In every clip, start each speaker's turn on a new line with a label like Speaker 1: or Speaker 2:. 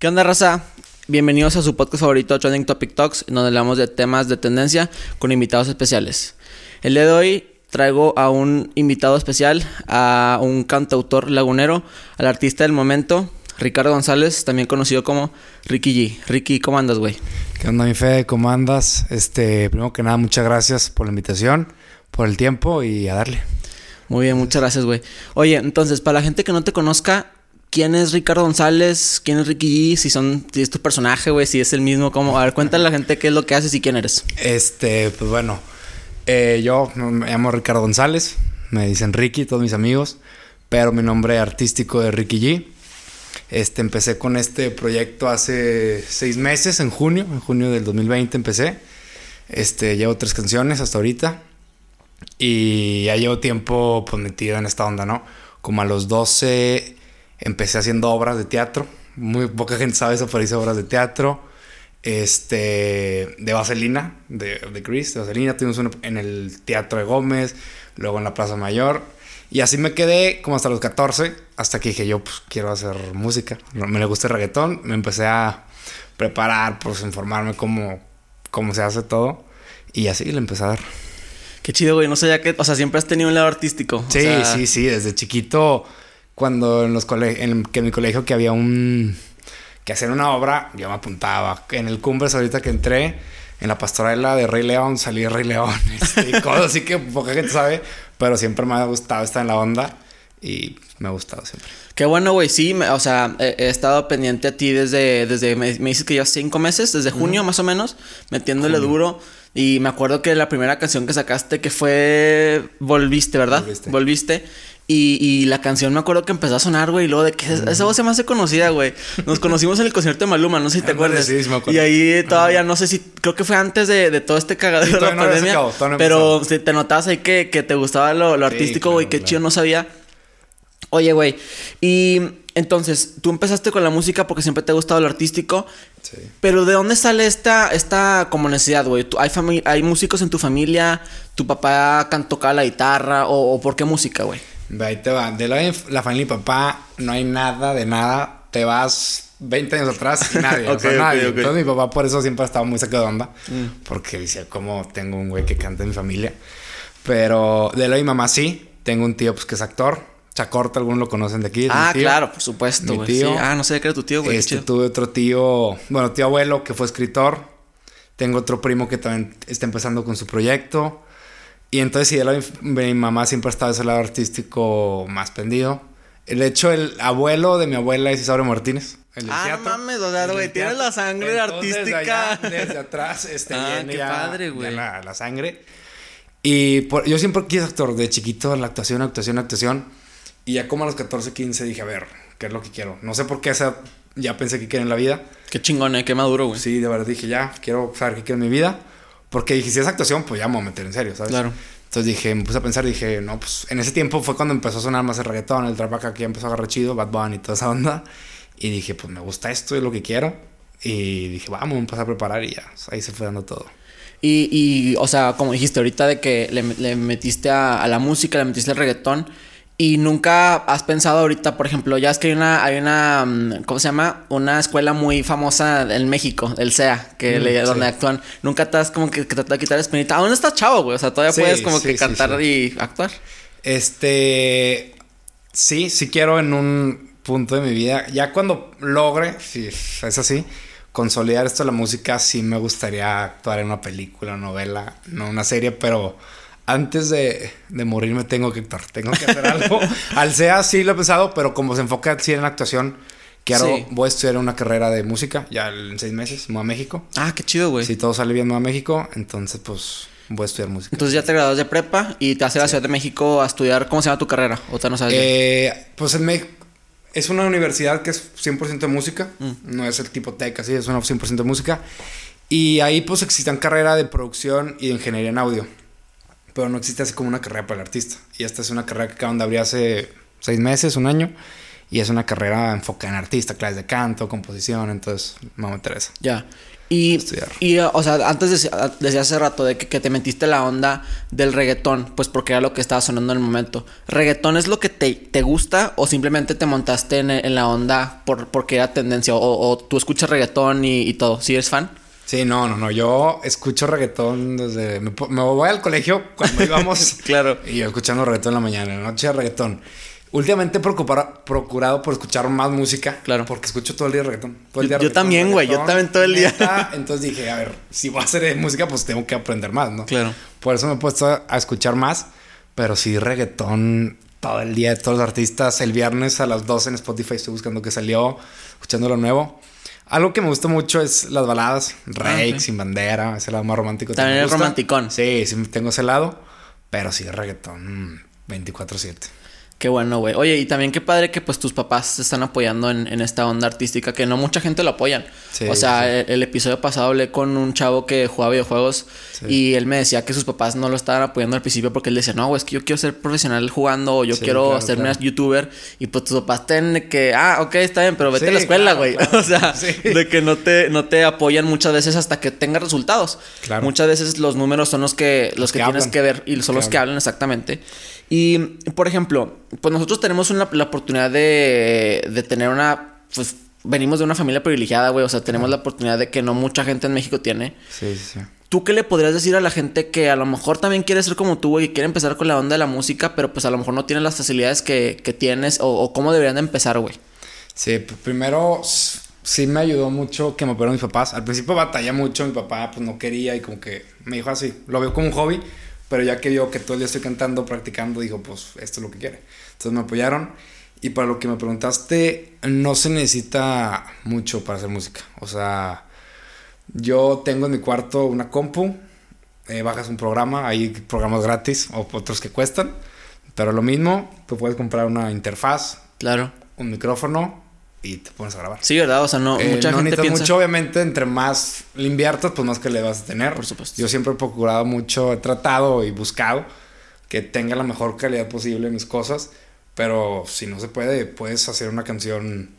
Speaker 1: ¿Qué onda, raza? Bienvenidos a su podcast favorito, Trending Topic Talks, donde hablamos de temas de tendencia con invitados especiales. El día de hoy traigo a un invitado especial, a un cantautor lagunero, al artista del momento, Ricardo González, también conocido como Ricky G. Ricky, ¿cómo andas, güey?
Speaker 2: ¿Qué onda, mi fe? ¿Cómo andas? Este, primero que nada, muchas gracias por la invitación, por el tiempo y a darle.
Speaker 1: Muy bien, muchas gracias, güey. Oye, entonces, para la gente que no te conozca, ¿quién es Ricardo González? ¿Quién es Ricky G? Si son, si es tu personaje, güey, si es el mismo, ¿cómo? A ver, cuéntale a la gente qué es lo que haces y quién eres.
Speaker 2: Este, pues bueno, eh, yo me llamo Ricardo González, me dicen Ricky, todos mis amigos, pero mi nombre artístico es Ricky G. Este, empecé con este proyecto hace seis meses, en junio, en junio del 2020 empecé. Este, llevo tres canciones hasta ahorita. Y ya llevo tiempo pues, metido en esta onda, ¿no? Como a los 12 empecé haciendo obras de teatro. Muy poca gente sabe eso, pero hice obras de teatro. Este, de Vaselina, de, de Chris, de Vaselina. Tuvimos uno en el Teatro de Gómez, luego en la Plaza Mayor. Y así me quedé como hasta los 14, hasta que dije yo, pues quiero hacer música. Me le gusta el reggaetón, me empecé a preparar, pues informarme cómo, cómo se hace todo. Y así le empecé a dar.
Speaker 1: Qué chido, güey. No sé ya que, o sea, siempre has tenido un lado artístico.
Speaker 2: Sí, sí, sí. Desde chiquito, cuando en los colegios, en, que en mi colegio que había un, que hacer una obra, yo me apuntaba. En el Cumbres ahorita que entré, en la pastorela de Rey León, salí de Rey León. Este, y cosas así que poca gente sabe, pero siempre me ha gustado estar en la onda y me ha gustado siempre.
Speaker 1: Qué bueno, güey. Sí, o sea, he, he, estado pendiente a ti desde, desde me, me dices que ya cinco meses, desde junio uh -huh. más o menos, metiéndole duro. Y me acuerdo que la primera canción que sacaste que fue Volviste, ¿verdad? Volviste. Volviste. Y, y, la canción me acuerdo que empezó a sonar, güey, y luego de que esa voz se me hace conocida, güey. Nos conocimos en el concierto de Maluma, no sé si te acuerdas.
Speaker 2: Sí, sí me acuerdo.
Speaker 1: Y ahí todavía, no sé si, creo que fue antes de, de todo este cagadero
Speaker 2: sí,
Speaker 1: de la
Speaker 2: no
Speaker 1: pandemia.
Speaker 2: No
Speaker 1: pero si te notabas ahí que, que te gustaba lo, lo artístico, güey, claro, qué chido, no sabía. Oye, güey, y entonces, tú empezaste con la música porque siempre te ha gustado lo artístico.
Speaker 2: Sí.
Speaker 1: Pero ¿de dónde sale esta, esta como necesidad, güey? ¿Hay, ¿Hay músicos en tu familia? ¿Tu papá tocaba la guitarra? ¿O, o por qué música, güey?
Speaker 2: Ahí te va. De la, la familia y papá no hay nada de nada. Te vas 20 años atrás y nadie. okay, o sea, nadie. Okay, okay. Entonces mi papá por eso siempre ha estado muy sacado de onda. Mm. Porque dice, ¿cómo tengo un güey que canta en mi familia? Pero de la mi mamá sí. Tengo un tío pues que es actor. Chacorta, algunos lo conocen de aquí.
Speaker 1: Ah, claro, por supuesto,
Speaker 2: mi tío.
Speaker 1: Sí. Ah, no sé qué era tu tío, güey.
Speaker 2: Este, tuve otro tío, bueno, tío abuelo que fue escritor. Tengo otro primo que también está empezando con su proyecto. Y entonces, sí, mi, mi mamá siempre ha estado ese lado artístico más pendido. De hecho, el abuelo de mi abuela es Isauro Martínez.
Speaker 1: El ah, teatro, no mames, o sea, güey, tienes la sangre
Speaker 2: entonces,
Speaker 1: artística.
Speaker 2: Desde, desde atrás, este,
Speaker 1: ah, qué
Speaker 2: ya,
Speaker 1: padre, güey.
Speaker 2: La, la, sangre. Y por, yo siempre quise actor, de chiquito, la actuación, actuación, actuación. Y ya como a los 14, 15 dije, a ver, ¿qué es lo que quiero? No sé por qué esa, ya pensé que quiero en la vida.
Speaker 1: Qué chingón, ¿eh? Qué maduro, güey.
Speaker 2: Sí, de verdad dije, ya, quiero saber qué quiero en mi vida. Porque dije, si es actuación, pues ya me voy a meter en serio, ¿sabes?
Speaker 1: Claro.
Speaker 2: Entonces dije, me puse a pensar, dije, no, pues en ese tiempo fue cuando empezó a sonar más el reggaetón, el trap acá que ya empezó a agarrar chido, Bad Bunny y toda esa onda. Y dije, pues me gusta esto, es lo que quiero. Y dije, vamos, me empecé a preparar y ya, ahí se fue dando todo.
Speaker 1: Y, y o sea, como dijiste ahorita de que le, le metiste a, a, la música, le metiste al reggaetón. Y nunca has pensado ahorita, por ejemplo, ya es que hay una, hay una, mm, ¿cómo se llama? Una escuela muy famosa en México, el SEA, que mm, le, donde actúan. Nunca estás como que, que te de quitar la espinita. ¿A dónde estás chavo, güey? O sea, todavía sí, puedes como sí, que cantar y actuar.
Speaker 2: Este, sí, sí quiero en un punto de mi vida, ya cuando logre, si es así, consolidar esto de la música, sí me gustaría actuar en una película, novela, no una serie, pero antes de, de morirme tengo que actuar, tengo que hacer algo. Al SEA sí lo he pensado, pero como se enfoca así en la actuación, quiero, sí. voy a estudiar una carrera de música ya en seis meses, me voy a México.
Speaker 1: Ah, qué chido, güey.
Speaker 2: Si todo sale bien, me voy a México, entonces pues voy a estudiar música.
Speaker 1: Entonces ya te graduas de prepa y te vas a la sí. Ciudad de México a estudiar, ¿cómo se llama tu carrera? ¿O te no sabes?
Speaker 2: Eh, pues en México. Es una universidad que es 100% de música, mm. no es el tipo tech así, es una 100% de música. Y ahí pues existen carrera de producción y de ingeniería en audio pero no existe así como una carrera para el artista. Y esta es una carrera que acaban de abrir hace seis meses, un año. Y es una carrera enfocada en artista, clases de canto, composición, entonces me interesa.
Speaker 1: Ya. Y,
Speaker 2: Estudiar.
Speaker 1: y, o sea, antes decía, decía hace rato de que, que te metiste la onda del reggaetón, pues porque era lo que estaba sonando en el momento. ¿Reggaetón es lo que te, te gusta o simplemente te montaste en, en la onda por, porque era tendencia? O, o tú escuchas reggaetón y, y todo. ¿Sí eres fan?
Speaker 2: Sí, no, no, no. Yo escucho reggaetón desde. Me, voy al colegio cuando íbamos.
Speaker 1: Claro.
Speaker 2: Y yo escuchando reggaetón en la mañana, en la noche reggaetón. Últimamente he procurado por escuchar más música.
Speaker 1: Claro.
Speaker 2: Porque escucho todo el día reggaetón. Todo el
Speaker 1: Yo-
Speaker 2: día
Speaker 1: yo
Speaker 2: reggaetón,
Speaker 1: también, güey, yo también todo el día.
Speaker 2: neta. Entonces dije, a ver, si voy a hacer música, pues tengo que aprender más, ¿no?
Speaker 1: Claro.
Speaker 2: Por eso me he puesto a, a escuchar más. Pero sí, reggaetón todo el día de todos los artistas. El viernes a las 12 en Spotify estoy buscando que salió, escuchando lo nuevo. Algo que me gusta mucho es las baladas. Rake,
Speaker 1: ok.
Speaker 2: Sin Bandera, ese lado más romántico.
Speaker 1: También
Speaker 2: gusta.
Speaker 1: romanticón.
Speaker 2: Sí, sí tengo ese lado. Pero sí, reggaetón mm, 24-7.
Speaker 1: Qué bueno, güey. Oye, y también qué padre que pues tus papás te están apoyando en, en esta onda artística, que no mucha gente lo apoyan.
Speaker 2: Sí,
Speaker 1: o sea,
Speaker 2: sí.
Speaker 1: El, el episodio pasado hablé con un chavo que jugaba videojuegos
Speaker 2: Sí.
Speaker 1: y él me decía que sus papás no lo estaban apoyando al principio porque él decía, no, güey, es que yo quiero ser profesional jugando o yo quiero
Speaker 2: claro,
Speaker 1: youtuber. Y pues tus papás tienen que, ah, ok, está bien, pero vete a la escuela, güey.
Speaker 2: claro.
Speaker 1: O sea, de que no te, no te apoyan muchas veces hasta que tengas resultados.
Speaker 2: Claro.
Speaker 1: Muchas veces los números son los que, los, que,
Speaker 2: que
Speaker 1: tienes
Speaker 2: hablan.
Speaker 1: que ver y son los
Speaker 2: que
Speaker 1: hablan exactamente. Y, por ejemplo, pues nosotros tenemos una, la oportunidad de, de tener una, pues venimos de una familia privilegiada, güey, o sea, tenemos la oportunidad de que no mucha gente en México tiene.
Speaker 2: Sí, sí, sí.
Speaker 1: ¿Tú qué le podrías decir a la gente que a lo mejor también quiere ser como tú, güey, y quiere empezar con la onda de la música, pero pues a lo mejor no tiene las facilidades que, que tienes o, o cómo deberían de empezar, güey?
Speaker 2: Sí, p- primero sí me ayudó mucho que me operaron mis papás. Al principio batallé mucho, mi papá pues no quería y como que me dijo así, lo veo como un hobby, pero ya que vio que todo el día estoy cantando, practicando, dijo pues esto es lo que quiere. Entonces me apoyaron y para lo que me preguntaste, no se necesita mucho para hacer música. O sea, yo tengo en mi cuarto una compu, eh, bajas un programa, hay programas gratis o otros que cuestan, pero lo mismo, tú puedes comprar una interfaz,
Speaker 1: Claro.
Speaker 2: un micrófono y te pones a grabar.
Speaker 1: Sí, ¿verdad? O sea, no,
Speaker 2: Eh,
Speaker 1: mucha
Speaker 2: no
Speaker 1: gente
Speaker 2: necesitas
Speaker 1: piensa...
Speaker 2: mucho, obviamente, entre más le inviertas, pues más que le vas a tener.
Speaker 1: Por supuesto.
Speaker 2: Yo siempre he procurado mucho, he tratado y buscado que tenga la mejor calidad posible mis cosas, pero si no se puede, puedes hacer una canción.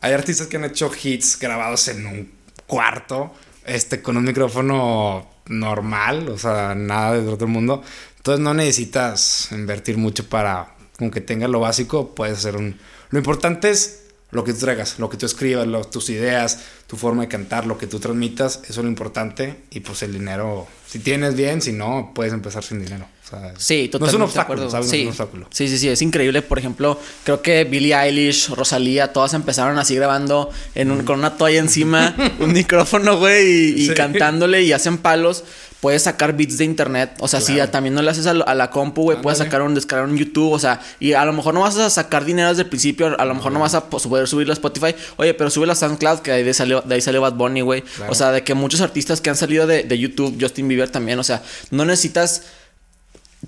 Speaker 2: Hay artistas que han hecho hits grabados en un cuarto, este, con un micrófono normal, o sea, nada de otro mundo. Entonces no necesitas invertir mucho para, con que tengas lo básico, puedes hacer un... Lo importante es lo que tú traigas, lo que tú escribas, lo- tus ideas, tu forma de cantar, lo que tú transmitas, eso es lo importante. Y pues el dinero, si tienes bien, si no, puedes empezar sin dinero. O sea,
Speaker 1: Sí, totalmente.
Speaker 2: No es un obstáculo. ¿sabes? No
Speaker 1: Sí.
Speaker 2: es un obstáculo.
Speaker 1: sí, sí, sí, es increíble. Por ejemplo, creo que Billie Eilish, Rosalía, todas empezaron así grabando en un- con una toalla encima, un micrófono, güey, y, y
Speaker 2: Sí.
Speaker 1: cantándole y hacen palos. Puedes sacar beats de internet. O sea, si
Speaker 2: Claro.
Speaker 1: también no le haces a, a la compu, güey, puedes sacar un descargar un YouTube. O sea, y a lo mejor no vas a sacar dinero desde el principio. A lo mejor no vas a po- poder subirlo a Spotify. Oye, pero sube a SoundCloud, que de ahí salió, de ahí salió Bad Bunny, güey.
Speaker 2: Claro.
Speaker 1: O sea, de que muchos artistas que han salido de, de YouTube, Justin Bieber también. O sea, no necesitas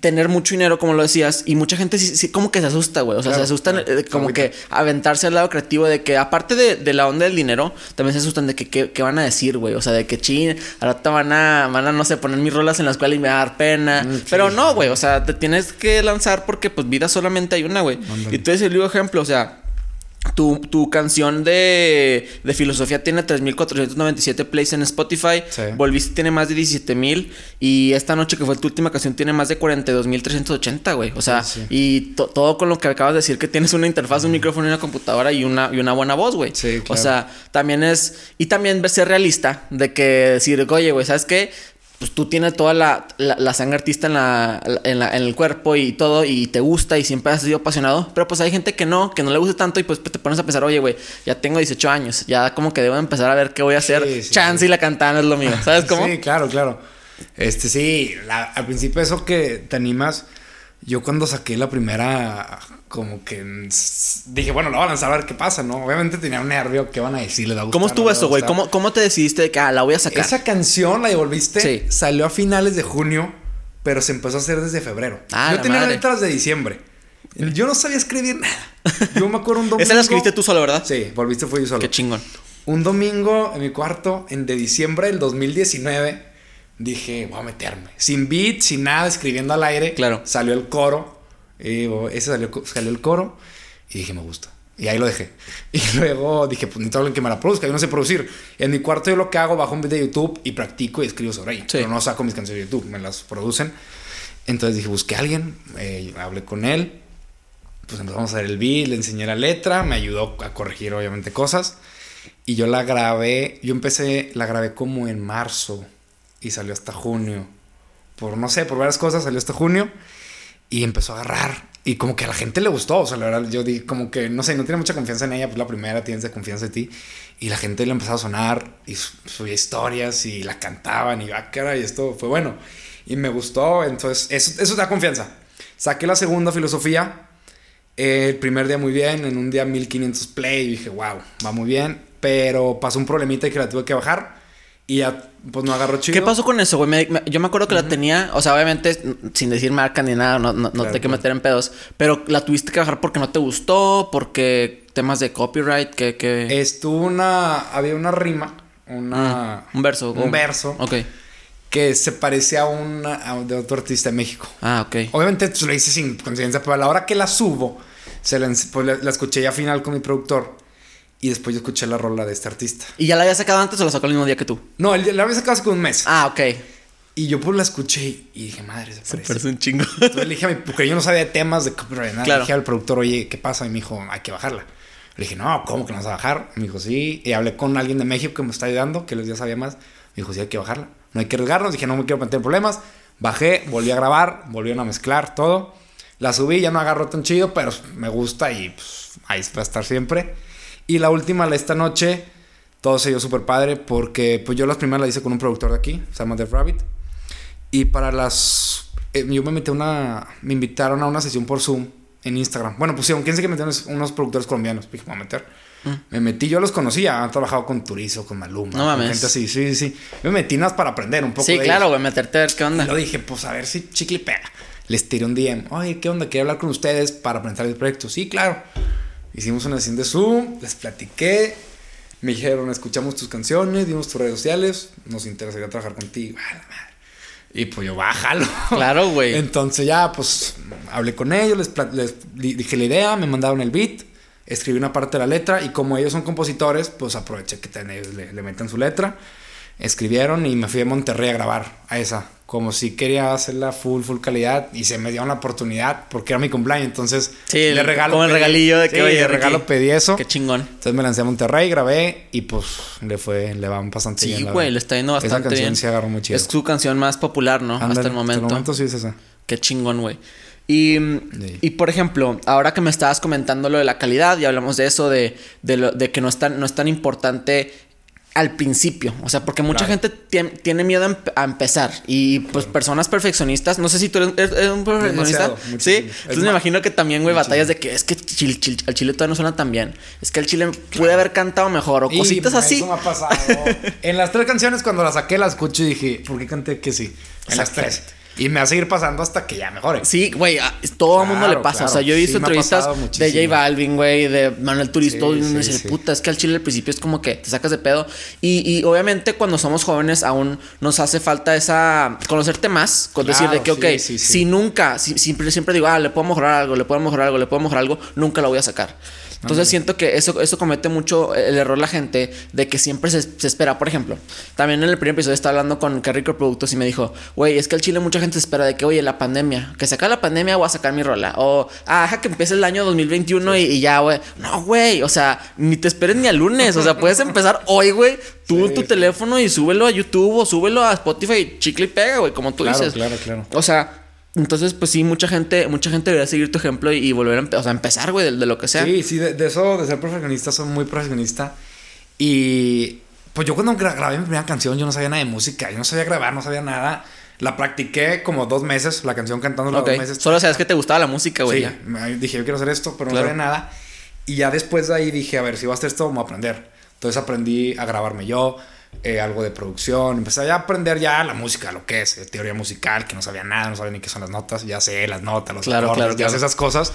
Speaker 1: tener mucho dinero, como lo decías, y mucha gente sí, sí como que se asusta, güey. O sea,
Speaker 2: Claro,
Speaker 1: se asustan
Speaker 2: claro.
Speaker 1: eh, como que aventarse al lado creativo de que, aparte de, de la onda del dinero, también se asustan de que qué van a decir, güey. O sea, de que chin, ahora te van a, van a, no sé, poner mis rolas en la escuela y me va a dar pena.
Speaker 2: Mm, sí.
Speaker 1: Pero no, güey. O sea, te tienes que lanzar porque, pues, vida solamente hay una, güey. Y tú eres el vivo ejemplo, o sea. Tu, tu canción de, de filosofía tiene 3.497 plays en Spotify.
Speaker 2: Sí.
Speaker 1: Volviste tiene más de 17.000. Y esta noche que fue tu última canción tiene más de 42.380, güey. O sea,
Speaker 2: Sí,
Speaker 1: y to- todo con lo que acabas de decir que tienes una interfaz, un micrófono y una computadora y una, y una buena voz, güey.
Speaker 2: Sí,
Speaker 1: O
Speaker 2: claro.
Speaker 1: sea, también es... Y también ser realista de que decir, oye, güey, ¿sabes qué? Pues tú tienes toda la, la, la sangre artista en, la, en, la- en el cuerpo y todo y te gusta y siempre has sido apasionado. Pero pues hay gente que no, que no le gusta tanto y pues te pones a pensar, oye, güey, ya tengo 18 años. Ya como que debo empezar a ver qué voy a hacer.
Speaker 2: Sí, sí,
Speaker 1: Chance y la cantana es lo mío. ¿Sabes cómo?
Speaker 2: Sí, claro, claro. Este, sí, la- al principio eso que te animas, yo cuando saqué la primera, como que dije, bueno, la voy a lanzar a ver qué pasa, ¿no? Obviamente tenía un nervio, ¿qué van a decir? ¿Les va a
Speaker 1: ¿Cómo estuvo
Speaker 2: no
Speaker 1: eso, güey? ¿Cómo, ¿Cómo te decidiste de que ah, la voy a sacar?
Speaker 2: Esa canción, la devolviste,
Speaker 1: Sí.
Speaker 2: salió a finales de junio, pero se empezó a hacer desde febrero.
Speaker 1: Ah,
Speaker 2: yo
Speaker 1: la
Speaker 2: tenía
Speaker 1: madre.
Speaker 2: letras de diciembre. Yo no sabía escribir nada. Yo me acuerdo un domingo.
Speaker 1: Esa la escribiste tú solo, ¿verdad?
Speaker 2: Sí, volviste fui yo solo.
Speaker 1: Qué chingón.
Speaker 2: Un domingo en mi cuarto, en de diciembre del 2019, dije, voy a meterme. Sin beat, sin nada, escribiendo al aire.
Speaker 1: Claro.
Speaker 2: Salió el coro. Y ese salió, salió el coro. Y dije, me gusta. Y ahí lo dejé. Y luego dije, pues necesito alguien que me la produzca. Yo no sé producir. En mi cuarto yo lo que hago, bajo un video de YouTube y practico y escribo sobre ahí. Pero no saco mis canciones de YouTube, me las producen. Entonces dije, busqué a alguien, eh, hablé con él. Pues empezamos a hacer el beat, le enseñé la letra, me ayudó a corregir obviamente cosas. Y yo la grabé, yo empecé, la grabé como en marzo y salió hasta junio. Por no sé, por varias cosas salió hasta junio y empezó a agarrar. Y como que a la gente le gustó, o sea, la verdad, yo di como que, no sé, no tiene mucha confianza en ella, pues la primera tienes confianza en ti. Y la gente le empezó a sonar y subía historias y la cantaban y, ah, cara, y esto fue bueno. Y me gustó, entonces, eso, eso da confianza. Saqué la segunda filosofía, el primer día muy bien, en un día 1500 play, y dije, wow, va muy bien, pero pasó un problemita y que la tuve que bajar. Y ya, pues no agarró chido.
Speaker 1: ¿Qué pasó con eso, güey? yo me acuerdo que la tenía, o sea, obviamente, sin decir marca ni nada, no, no, te hay que meter en pedos. Pero la tuviste que bajar porque no te gustó, porque temas de copyright, que. que...
Speaker 2: Estuvo una. Había una rima, una.
Speaker 1: un verso.
Speaker 2: Un verso.
Speaker 1: Ok.
Speaker 2: Que se parecía a una de otro artista de México.
Speaker 1: Ah, ok.
Speaker 2: Obviamente pues, lo hice sin conciencia, pero a la hora que la subo, se la, pues, la, la escuché ya final con mi productor. Y después yo escuché la rola de este artista.
Speaker 1: ¿Y ya la había sacado antes o la sacó el mismo día que tú?
Speaker 2: No, la había sacado hace como un mes.
Speaker 1: Ah, ok.
Speaker 2: Y yo pues la escuché y dije, madre, se.
Speaker 1: Se parece un chingo.
Speaker 2: Entonces le dije a mi, porque yo no sabía de temas de copyright, nada. Le dije al productor, oye, ¿qué pasa? Y me dijo, hay que bajarla. Le dije, no, ¿cómo que no vas a bajar? Me dijo, sí. Y hablé con alguien de México que me está ayudando, que les ya sabía más. Me dijo, sí, hay que bajarla. No hay que arriesgarnos. Dije, no me quiero meter en problemas. Bajé, volví a grabar, volvieron a mezclar todo. La subí, ya no agarró tan chido, pero me gusta y pues ahí va a estar siempre. Y la última, esta noche, todo se dio súper padre porque pues yo las primeras las hice con un productor de aquí, se llama Dev Rabbit. Y para las... Eh, yo me metí una... Me invitaron a una sesión por Zoom en Instagram. Bueno, pues sí, quién se que metieron unos productores colombianos. Dije, me voy a meter. Mm. Me metí, yo los conocía, han trabajado con Turizo, con Maluma,
Speaker 1: no
Speaker 2: con gente así, sí, sí. Me metí más para aprender un poco.
Speaker 1: Sí, claro, güey, meterte a ver qué onda.
Speaker 2: Y lo dije, pues a ver si chicle pega. Les tiré un DM, oye, ¿qué onda? Quería hablar con ustedes para presentar el proyecto. Sí, claro. Hicimos una sesión de Zoom, les platiqué, me dijeron, escuchamos tus canciones, dimos tus redes sociales, nos interesaría trabajar contigo. Y pues yo, bájalo.
Speaker 1: Claro, güey.
Speaker 2: Entonces ya, pues hablé con ellos, les, dije la idea, me mandaron el beat, escribí una parte de la letra y como ellos son compositores, pues aproveché que ellos le, le meten su letra. Escribieron y me fui a Monterrey a grabar a esa como si quería hacerla full, full calidad y se me dio una oportunidad porque era mi cumpleaños. Entonces,
Speaker 1: sí, le regalo. Como el regalillo de que,
Speaker 2: oye, de regalo pedí eso.
Speaker 1: Qué chingón.
Speaker 2: Entonces me lancé a Monterrey, grabé y pues le fue, le va bastante bien.
Speaker 1: Sí, güey, le está yendo bastante
Speaker 2: esa canción
Speaker 1: bien.
Speaker 2: Sí agarró muy chido.
Speaker 1: Es su canción más popular, ¿no? hasta el momento.
Speaker 2: Hasta el momento sí es esa.
Speaker 1: Qué chingón, güey. Y, y, por ejemplo, ahora que me estabas comentando lo de la calidad, y hablamos de eso, de, de, lo, de que no es, tan, no es tan importante al principio. O sea, porque mucha gente tiene miedo a, empezar. Y pues personas perfeccionistas, no sé si tú eres, un perfeccionista. Sí. Entonces me imagino que también, güey, batallas de que es que chile, al chile todavía no suena tan bien. Es que el chile puede haber cantado mejor o cositas así.
Speaker 2: Eso me ha pasado. en las tres canciones, cuando las saqué, las escuché y dije, ¿por qué canté que sí? En las tres. Y me va a seguir pasando hasta que ya mejore.
Speaker 1: Sí, güey, todo el mundo le pasa. O sea, yo he visto entrevistas de J Balvin, güey, de Manuel Turisto, y uno dice, puta, es que al chile al principio es como que te sacas de pedo. Y, y obviamente cuando somos jóvenes aún nos hace falta esa, conocerte más, con decir de que, ok, si nunca, si, siempre, siempre digo, ah, le puedo mejorar algo, le puedo mejorar algo, le puedo mejorar algo, nunca lo voy a sacar. Entonces siento que eso, eso comete mucho el error la gente de que siempre se, espera. Por ejemplo, también en el primer episodio estaba hablando con Carrico Productos y me dijo, güey, es que al Chile mucha gente espera de que, oye, la pandemia, que saca la pandemia voy a sacar mi rola. O, ah, deja que empiece el año 2021 y, ya, güey. No, güey, o sea, ni te esperes ni al lunes. O sea, puedes empezar hoy, güey. Tú tu teléfono y súbelo a YouTube o súbelo a Spotify, chicle y pega, güey, como tú dices.
Speaker 2: Claro, claro.
Speaker 1: O sea, entonces, pues sí, mucha gente, mucha gente debería seguir tu ejemplo y, volver a, o sea, empezar, güey, de, lo que sea.
Speaker 2: Sí, sí, de, eso, de ser profesionista, soy muy profesionista. Y pues yo cuando grabé mi primera canción, yo no sabía nada de música, yo no sabía grabar, no sabía nada. La practiqué como dos meses, la canción cantando dos meses.
Speaker 1: Solo sabes que te gustaba la música, güey.
Speaker 2: Sí, dije, yo quiero hacer esto, pero no sabía nada. Y ya después de ahí dije, a ver, si voy a hacer esto, vamos a aprender. Entonces aprendí a grabarme yo eh, algo de producción, empecé a aprender ya la música, lo que es, eh, teoría musical, que no sabía nada, no sabía ni qué son las notas, ya sé las notas, los
Speaker 1: claro, acordes,
Speaker 2: ya sé esas cosas.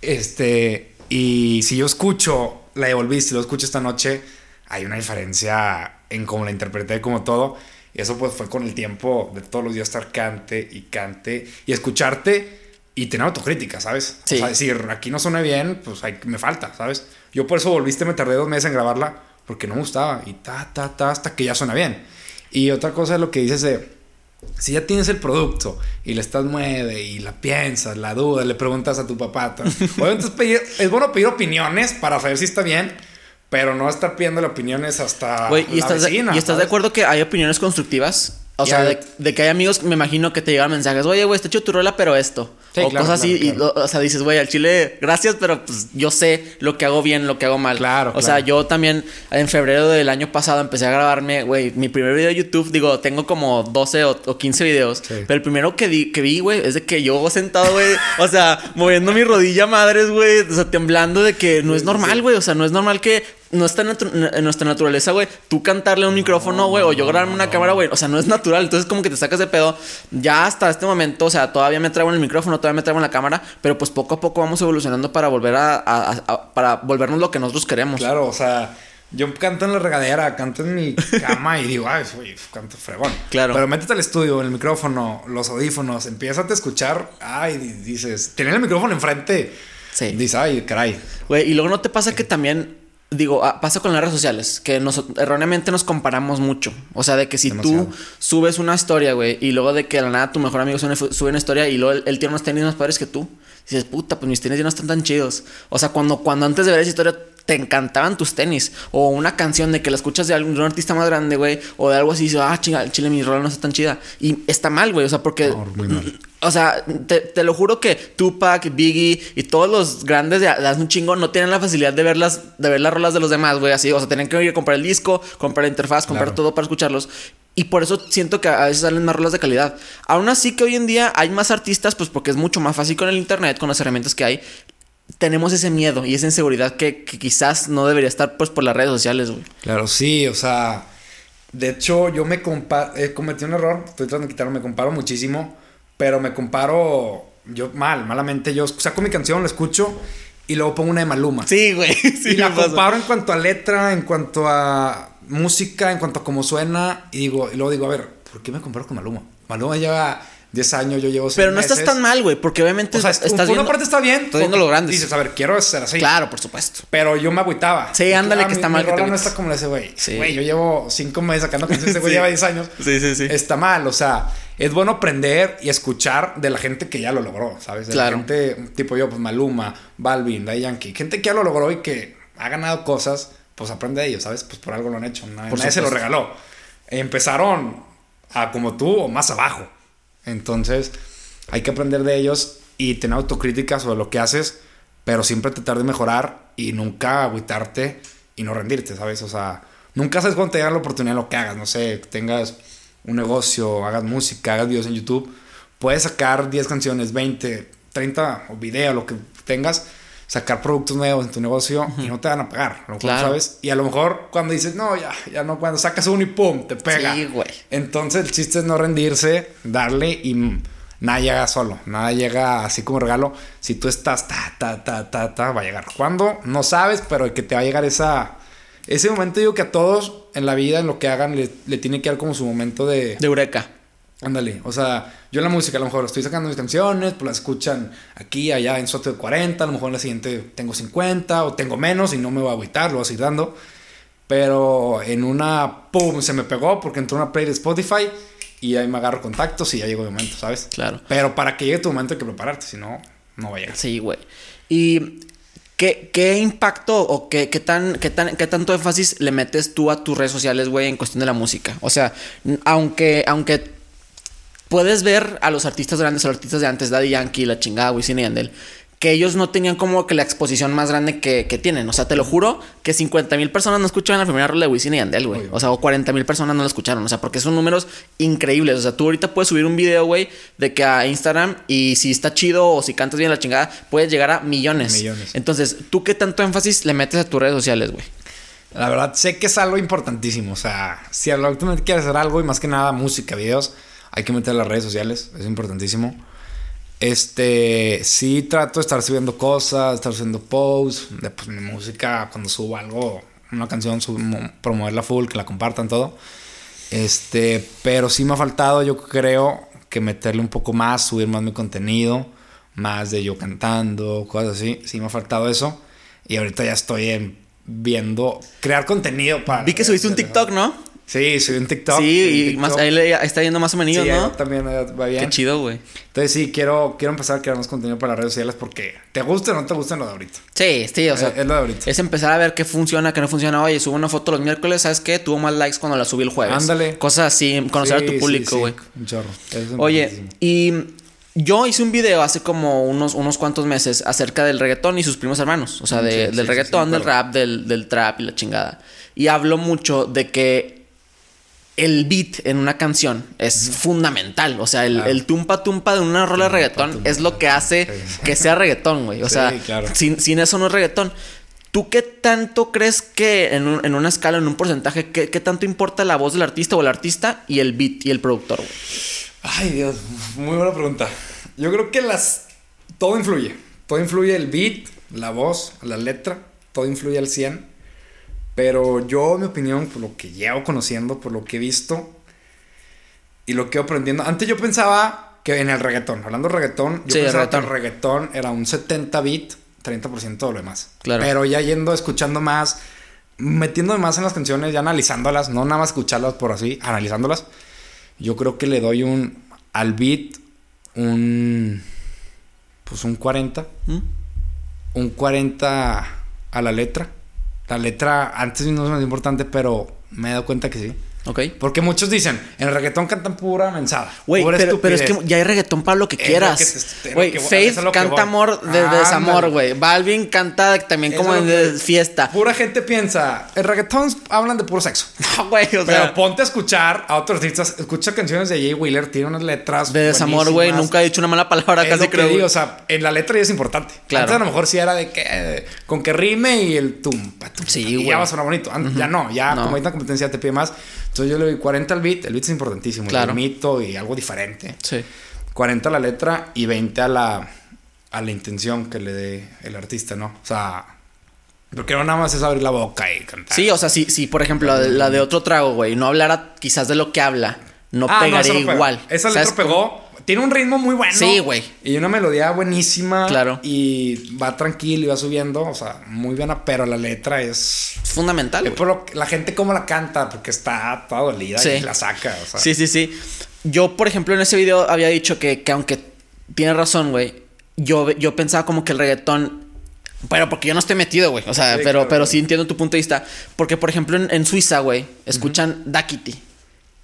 Speaker 2: Este, y si yo escucho, la devolviste, si lo escucho esta noche, hay una diferencia en cómo la interpreté, como todo. Y eso pues fue con el tiempo de todos los días estar cante y cante y escucharte y tener autocrítica, ¿sabes?
Speaker 1: Sí.
Speaker 2: O sea, decir, aquí no suena bien, pues hay, me falta, ¿sabes? Yo por eso volviste, me tardé dos meses en grabarla, porque no me gustaba, y ta, ta, ta, hasta que ya suena bien. Y otra cosa es lo que dices de, si ya tienes el producto y le estás mueve y la piensas, la dudas, le preguntas a tu papá, obviamente es, pedir- es bueno pedir opiniones para saber si está bien, pero no estar pidiendo opiniones hasta
Speaker 1: Güey, ¿y
Speaker 2: la
Speaker 1: estás, de,
Speaker 2: vecina,
Speaker 1: ¿y estás de acuerdo que hay opiniones constructivas? O sea, de, de que hay amigos, me imagino que te llegan mensajes, oye, güey, está hecho tu rola, pero esto.
Speaker 2: Sí,
Speaker 1: o
Speaker 2: claro,
Speaker 1: cosas así,
Speaker 2: claro,
Speaker 1: y lo- o sea, dices, güey, al chile, gracias, pero pues yo sé lo que hago bien, lo que hago mal.
Speaker 2: Claro,
Speaker 1: O sea, yo también en febrero del año pasado empecé a grabarme, güey, mi primer video de YouTube, digo, tengo como 12 o, o 15 videos,
Speaker 2: Sí.
Speaker 1: pero el primero que, di- que vi, güey, es de que yo sentado, güey, o sea, moviendo mi rodilla madres, güey, o sea, temblando de que no es normal, güey, o sea, no es normal que no está en nuestra naturaleza, güey, tú cantarle a un micrófono, güey, o yo grabarme una cámara, güey, o sea, no es natural, entonces como que te sacas de pedo. Ya hasta este momento, o sea, todavía me traigo en el micrófono, todavía me traigo en la cámara, pero pues poco a poco vamos evolucionando para volver a, a- a- a- para volvernos lo que nosotros queremos.
Speaker 2: Claro, o sea, yo canto en la regadera, canto en mi cama y digo, ay, güey, canto fregón.
Speaker 1: Claro.
Speaker 2: Pero métete al estudio, el micrófono, los audífonos, empieza a escuchar, ay, di- dices, tener el micrófono enfrente,
Speaker 1: Sí.
Speaker 2: dices, ay, caray.
Speaker 1: Güey, y luego no te pasa que también, digo, ah, pasa con las redes sociales, que nos, erróneamente nos comparamos mucho. O sea, de que si
Speaker 2: Demasiado.
Speaker 1: tú subes una historia, güey, y luego de que de la nada tu mejor amigo sube, sube una historia y luego él, él tiene unos tenis más padres que tú, dices, puta, pues mis tenis ya no están tan chidos. O sea, cuando, cuando antes de ver esa historia te encantaban tus tenis, o una canción de que la escuchas de algún de un artista más grande, güey, o de algo así, y dices, ah, chinga, el chile mi rola no está tan chida. Y está mal, güey, o sea, porque.
Speaker 2: No.
Speaker 1: O sea, te, te lo juro que Tupac, Biggie y todos los grandes de de hace un chingo no tienen la facilidad de ver las, de ver las rolas de los demás, güey. Así, o sea, tienen que ir a comprar el disco, comprar la interfaz, comprar
Speaker 2: Claro.
Speaker 1: todo para escucharlos. Y por eso siento que a veces salen más rolas de calidad. Aún así que hoy en día hay más artistas, pues porque es mucho más fácil con el internet, con las herramientas que hay. Tenemos ese miedo y esa inseguridad que, que quizás no debería estar pues por las redes sociales, güey.
Speaker 2: Claro, sí, o sea, de hecho yo me comparo, eh, cometí un error, estoy tratando de quitarlo, me comparo muchísimo, pero me comparo yo mal, malamente, yo saco mi canción, la escucho y luego pongo una de Maluma.
Speaker 1: Sí, güey. Sí,
Speaker 2: y la
Speaker 1: pasa.
Speaker 2: comparo en cuanto a letra, en cuanto a música, en cuanto a cómo suena. Y digo, y luego digo, a ver, ¿por qué me comparo con Maluma? Maluma lleva 10 años, yo llevo 6
Speaker 1: Pero no estás tan mal, güey, porque obviamente
Speaker 2: O sea,
Speaker 1: estás
Speaker 2: por una
Speaker 1: viendo-
Speaker 2: parte está bien.
Speaker 1: Estás viendo lo grande.
Speaker 2: Dices, a ver, quiero ser así.
Speaker 1: Claro, por supuesto.
Speaker 2: Pero yo me agüitaba.
Speaker 1: Sí, ándale, que
Speaker 2: mi-
Speaker 1: está
Speaker 2: mi
Speaker 1: mal te
Speaker 2: rola no está como ese güey.
Speaker 1: Sí.
Speaker 2: Güey, yo llevo 5 meses sacando canciones, ese güey
Speaker 1: Sí.
Speaker 2: lleva 10 años.
Speaker 1: Sí, sí, sí.
Speaker 2: Está mal, o sea, es bueno aprender y escuchar de la gente que ya lo logró, ¿sabes? De
Speaker 1: Claro.
Speaker 2: la gente tipo yo, pues Maluma, Balvin, Daddy Yankee, gente que ya lo logró y que ha ganado cosas, pues aprende de ellos, ¿sabes? Pues por algo lo han hecho, nadie,
Speaker 1: Por
Speaker 2: nadie se lo regaló. Empezaron a como tú o más abajo. Entonces, hay que aprender de ellos y tener autocrítica sobre lo que haces, pero siempre tratar de mejorar y nunca agüitarte y no rendirte, ¿sabes? O sea, nunca sabes cuándo te llega la oportunidad lo que hagas, no sé, tengas un negocio, hagas música, hagas videos en YouTube, puedes sacar 10 canciones, 20, 30 o video, lo que tengas, sacar productos nuevos en tu negocio y no te van a pagar, a lo mejor,
Speaker 1: Claro.
Speaker 2: ¿sabes? Y a lo mejor cuando dices, no, ya, ya no, cuando sacas uno y pum, te pega.
Speaker 1: Sí, güey.
Speaker 2: Entonces el chiste es no rendirse, darle y nada llega solo, nada llega así como regalo. Si tú estás ta, ta, ta, ta, ta, va a llegar. ¿Cuándo? No sabes, pero que te va a llegar esa... Ese momento digo que a todos en la vida, en lo que hagan, le, le tiene que dar como su momento de...
Speaker 1: De Eureka.
Speaker 2: Ándale, o sea, yo en la música a lo mejor estoy sacando mis canciones, pues las escuchan aquí, allá en Soto de 40, a lo mejor en la siguiente tengo 50 o tengo menos y no me voy a agüitar, lo voy a seguir dando. Pero en una, pum, se me pegó porque entró una play de Spotify y ahí me agarro contactos y ya llegó mi momento, ¿sabes?
Speaker 1: Claro.
Speaker 2: Pero para que llegue tu momento hay que prepararte, si no, no va a llegar.
Speaker 1: Sí, güey. ¿Y qué, qué impacto o qué, qué, tan, qué, tan, qué tanto énfasis le metes tú a tus redes sociales, güey, en cuestión de la música? O sea, aunque, aunque puedes ver a los artistas grandes, a los artistas de antes, Daddy Yankee, la chingada, Wisin y Yandel, que ellos no tenían como que la exposición más grande que, que tienen. O sea, te lo juro que 50 mil personas no escuchaban la primera rola de Wisin y Yandel, güey. O sea, o 40 mil personas no la escucharon. O sea, porque son números increíbles. O sea, tú ahorita puedes subir un video, güey, de que a Instagram y si está chido o si cantas bien la chingada, puedes llegar a millones.
Speaker 2: Millones.
Speaker 1: Entonces, ¿tú qué tanto énfasis le metes a tus redes sociales, güey?
Speaker 2: La verdad, sé que es algo importantísimo. O sea, si actualmente quieres hacer algo y más que nada música, videos, hay que meter las redes sociales. Es importantísimo. Este, sí trato de estar subiendo cosas, estar subiendo posts, de pues, mi música, cuando subo algo, una canción, sub- mo- promoverla full, que la compartan todo. Este, pero sí me ha faltado, yo creo, que meterle un poco más, subir más mi contenido, más de yo cantando, cosas así. Sí me ha faltado eso. Y ahorita ya estoy en- viendo, crear contenido para...
Speaker 1: Vi que subiste un TikTok, ¿no?
Speaker 2: Sí, subí un TikTok.
Speaker 1: sí, y más, ahí le- está yendo más o menos,
Speaker 2: Sí,
Speaker 1: ¿no?
Speaker 2: también va bien.
Speaker 1: Qué chido, güey.
Speaker 2: Entonces sí, quiero, quiero empezar a crear más contenido para las redes sociales porque te gusta o no te gusta lo de ahorita.
Speaker 1: Sí, sí, o sea,
Speaker 2: Eh, es lo de ahorita.
Speaker 1: es empezar a ver qué funciona, qué no funciona. Oye, subo una foto los miércoles, ¿sabes qué? Tuvo más likes cuando la subí el jueves.
Speaker 2: Ándale.
Speaker 1: Cosas así, conocer
Speaker 2: Sí,
Speaker 1: a tu
Speaker 2: sí,
Speaker 1: público,
Speaker 2: sí,
Speaker 1: güey.
Speaker 2: un chorro. Es
Speaker 1: Oye, y yo hice un video hace como unos, unos cuantos meses acerca del reggaetón y sus primos hermanos. O sea, de-
Speaker 2: Sí, sí,
Speaker 1: del
Speaker 2: sí, sí,
Speaker 1: reggaetón, del rap, del, del trap y la chingada. Y hablo mucho de que el beat en una canción es fundamental. O sea, el,
Speaker 2: Claro.
Speaker 1: el tumpa tumpa de una rola de reggaetón es lo que hace que sea reggaetón, güey. O
Speaker 2: Sí,
Speaker 1: sea,
Speaker 2: claro.
Speaker 1: sin, sin eso no es reggaetón. ¿Tú qué tanto crees que en, un- en una escala, en un porcentaje, qué, qué tanto importa la voz del artista o el artista y el beat y el productor, güey?
Speaker 2: Ay, Dios, muy buena pregunta. Yo creo que las. Todo influye. Todo influye el beat, la voz, la letra. Todo influye al 100. Pero yo, mi opinión, por lo que llevo conociendo, por lo que he visto y lo que he aprendiendo. Antes yo pensaba que en el reggaetón, hablando de reggaetón, yo
Speaker 1: Sí, el
Speaker 2: pensaba que el
Speaker 1: reggaetón.
Speaker 2: era un 70 beat, 30% de lo demás.
Speaker 1: Claro.
Speaker 2: Pero ya yendo, escuchando más, metiéndome más en las canciones, ya analizándolas, no nada más escucharlas por así, analizándolas. Yo creo que le doy un al beat un pues un 40,
Speaker 1: ¿Mm?
Speaker 2: un 40 a la letra. La letra antes no es más importante, pero me he dado cuenta que sí.
Speaker 1: Ok.
Speaker 2: Porque muchos dicen, en el reggaetón cantan pura mensada.
Speaker 1: Güey, pero, pero es que
Speaker 2: estupidez".
Speaker 1: ya hay reggaetón para lo que quieras. Güey, Faith canta amor de, de
Speaker 2: Ándale.
Speaker 1: desamor, güey. Balvin canta también
Speaker 2: Es
Speaker 1: como de
Speaker 2: que-
Speaker 1: fiesta.
Speaker 2: Pura gente piensa, el reggaetón hablan de puro sexo.
Speaker 1: No, güey, o
Speaker 2: Pero
Speaker 1: sea,
Speaker 2: ponte a escuchar a otros artistas. Escucha canciones de Jay Wheeler, tiene unas letras.
Speaker 1: de desamor, güey. Nunca he dicho una mala palabra,
Speaker 2: Es
Speaker 1: casi
Speaker 2: lo que
Speaker 1: creo.
Speaker 2: digo, o sea, en la letra ya es importante.
Speaker 1: Claro.
Speaker 2: Antes a lo mejor sí era de que eh, con que rime y el tumpa.
Speaker 1: Sí, güey.
Speaker 2: ya va a sonar bonito. Ya no, ya
Speaker 1: No.
Speaker 2: como hay una competencia te pide más. Entonces yo le doy 40 al beat. El beat es importantísimo.
Speaker 1: Claro.
Speaker 2: El mito y algo diferente.
Speaker 1: Sí.
Speaker 2: 40 a la letra y 20 a la, a la intención que le dé el artista, ¿no? O sea, porque no nada más es abrir la boca y cantar.
Speaker 1: Sí, o sea, si, si por ejemplo, la de, la de otro trago, güey, no hablara quizás de lo que habla, no
Speaker 2: Ah,
Speaker 1: pegaría
Speaker 2: no
Speaker 1: igual.
Speaker 2: Esa
Speaker 1: ¿Sabes
Speaker 2: letra pegó. Tiene un ritmo muy bueno.
Speaker 1: Sí, güey.
Speaker 2: Y una melodía buenísima.
Speaker 1: Claro.
Speaker 2: Y va tranquilo y va subiendo. O sea, muy buena, pero la letra es.
Speaker 1: Fundamental.
Speaker 2: es por lo que- la gente cómo la canta, porque está toda dolida
Speaker 1: Sí.
Speaker 2: y la saca. O sea,
Speaker 1: Sí, sí, sí. Yo, por ejemplo, en ese video había dicho que, que aunque tiene razón, güey, yo, yo pensaba como que el reggaetón. Pero porque yo no estoy metido, güey. O sea,
Speaker 2: Sí,
Speaker 1: pero,
Speaker 2: claro,
Speaker 1: pero sí entiendo tu punto de vista. Porque, por ejemplo, en, en Suiza, güey, escuchan Dakiti.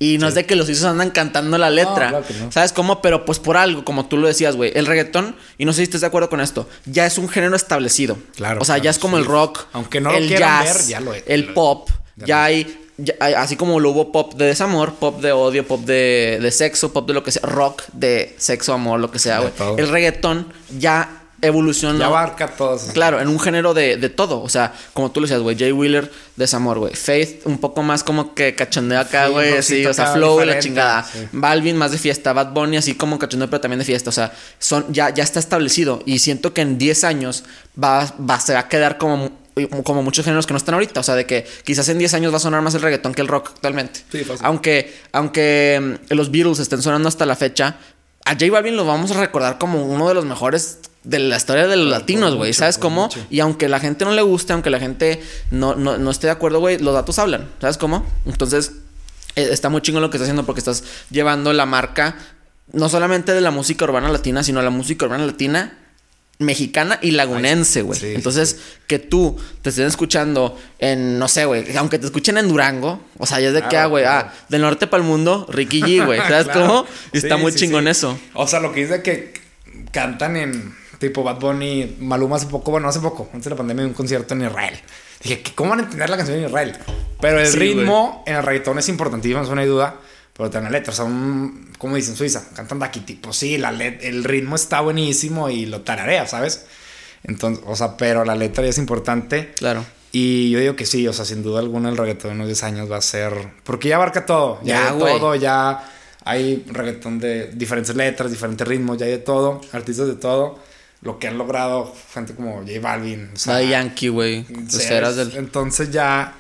Speaker 1: Y no es de que los suizos andan cantando la letra.
Speaker 2: claro que no.
Speaker 1: ¿Sabes cómo? Pero pues por algo, como tú lo decías, güey. El reggaetón, y no sé si estás de acuerdo con esto, ya es un género establecido.
Speaker 2: Claro,
Speaker 1: O sea, ya es como
Speaker 2: sí.
Speaker 1: el rock.
Speaker 2: Aunque no lo
Speaker 1: el
Speaker 2: quieran
Speaker 1: jazz,
Speaker 2: ver, ya lo es.
Speaker 1: El
Speaker 2: lo-
Speaker 1: pop.
Speaker 2: ya
Speaker 1: hay, ya Así como lo hubo pop de desamor, pop de odio, pop de, de sexo, pop de lo que sea, rock de sexo, amor, lo que sea, güey. El reggaetón ya evolucionó.
Speaker 2: Ya abarca todos.
Speaker 1: Claro, en un género de, de todo. O sea, como tú lo decías, güey. Jay Wheeler, desamor, güey. Faith, un poco más como que cachondeo acá,
Speaker 2: Sí,
Speaker 1: güey. Sí,
Speaker 2: rockcito
Speaker 1: o sea, flow y la chingada.
Speaker 2: sí.
Speaker 1: Balvin, más de fiesta. Bad Bunny, así como cachondeo, pero también de fiesta. O sea, son, ya, ya está establecido. Y siento que en 10 años va, va, se va a quedar como, como muchos géneros que no están ahorita. O sea, de que quizás en 10 años va a sonar más el reggaetón que el rock actualmente.
Speaker 2: Sí, fácil.
Speaker 1: Aunque, aunque mm, los Beatles estén sonando hasta la fecha, a J Balvin lo vamos a recordar como uno de los mejores de la historia de los latinos, güey. ¿Sabes cómo?
Speaker 2: mucho.
Speaker 1: Y aunque la gente no le guste, aunque la gente no, no, no esté de acuerdo, güey, los datos hablan. ¿Sabes cómo? Entonces, eh, está muy chingón lo que estás haciendo porque estás llevando la marca no solamente de la música urbana latina, sino la música urbana latina mexicana y lagunense, güey.
Speaker 2: sí,
Speaker 1: Entonces, que tú te estén escuchando en, no sé, güey, aunque te escuchen en Durango, o sea, ya es de que,
Speaker 2: Claro,
Speaker 1: ah, güey,
Speaker 2: claro.
Speaker 1: ah, del norte para el mundo, Ricky G, güey. ¿Sabes
Speaker 2: Claro.
Speaker 1: cómo? Y está muy chingón eso.
Speaker 2: O sea, lo que dice que cantan en tipo Bad Bunny, Maluma hace poco, bueno, hace poco, antes de la pandemia, un concierto en Israel. Dije, ¿qué- ¿cómo van a entender la canción en Israel? Pero el
Speaker 1: Sí,
Speaker 2: ritmo en el reggaetón es importantísimo, no hay duda. Pero también la letra, o sea, un, como dicen Suiza, cantan Daki, tipo, sí, la el ritmo está buenísimo y lo tararea, ¿sabes? Entonces, o sea, pero la letra ya es importante.
Speaker 1: Claro.
Speaker 2: Y yo digo que sí, o sea, sin duda alguna el reggaetón en unos 10 años va a ser. Porque ya abarca todo. Ya,
Speaker 1: Ya,
Speaker 2: de todo, ya hay reggaetón de diferentes letras, diferentes ritmos, ya hay de todo, artistas de todo. Lo que han logrado gente como J Balvin. O sea,
Speaker 1: Yankee, güey.
Speaker 2: Entonces ya,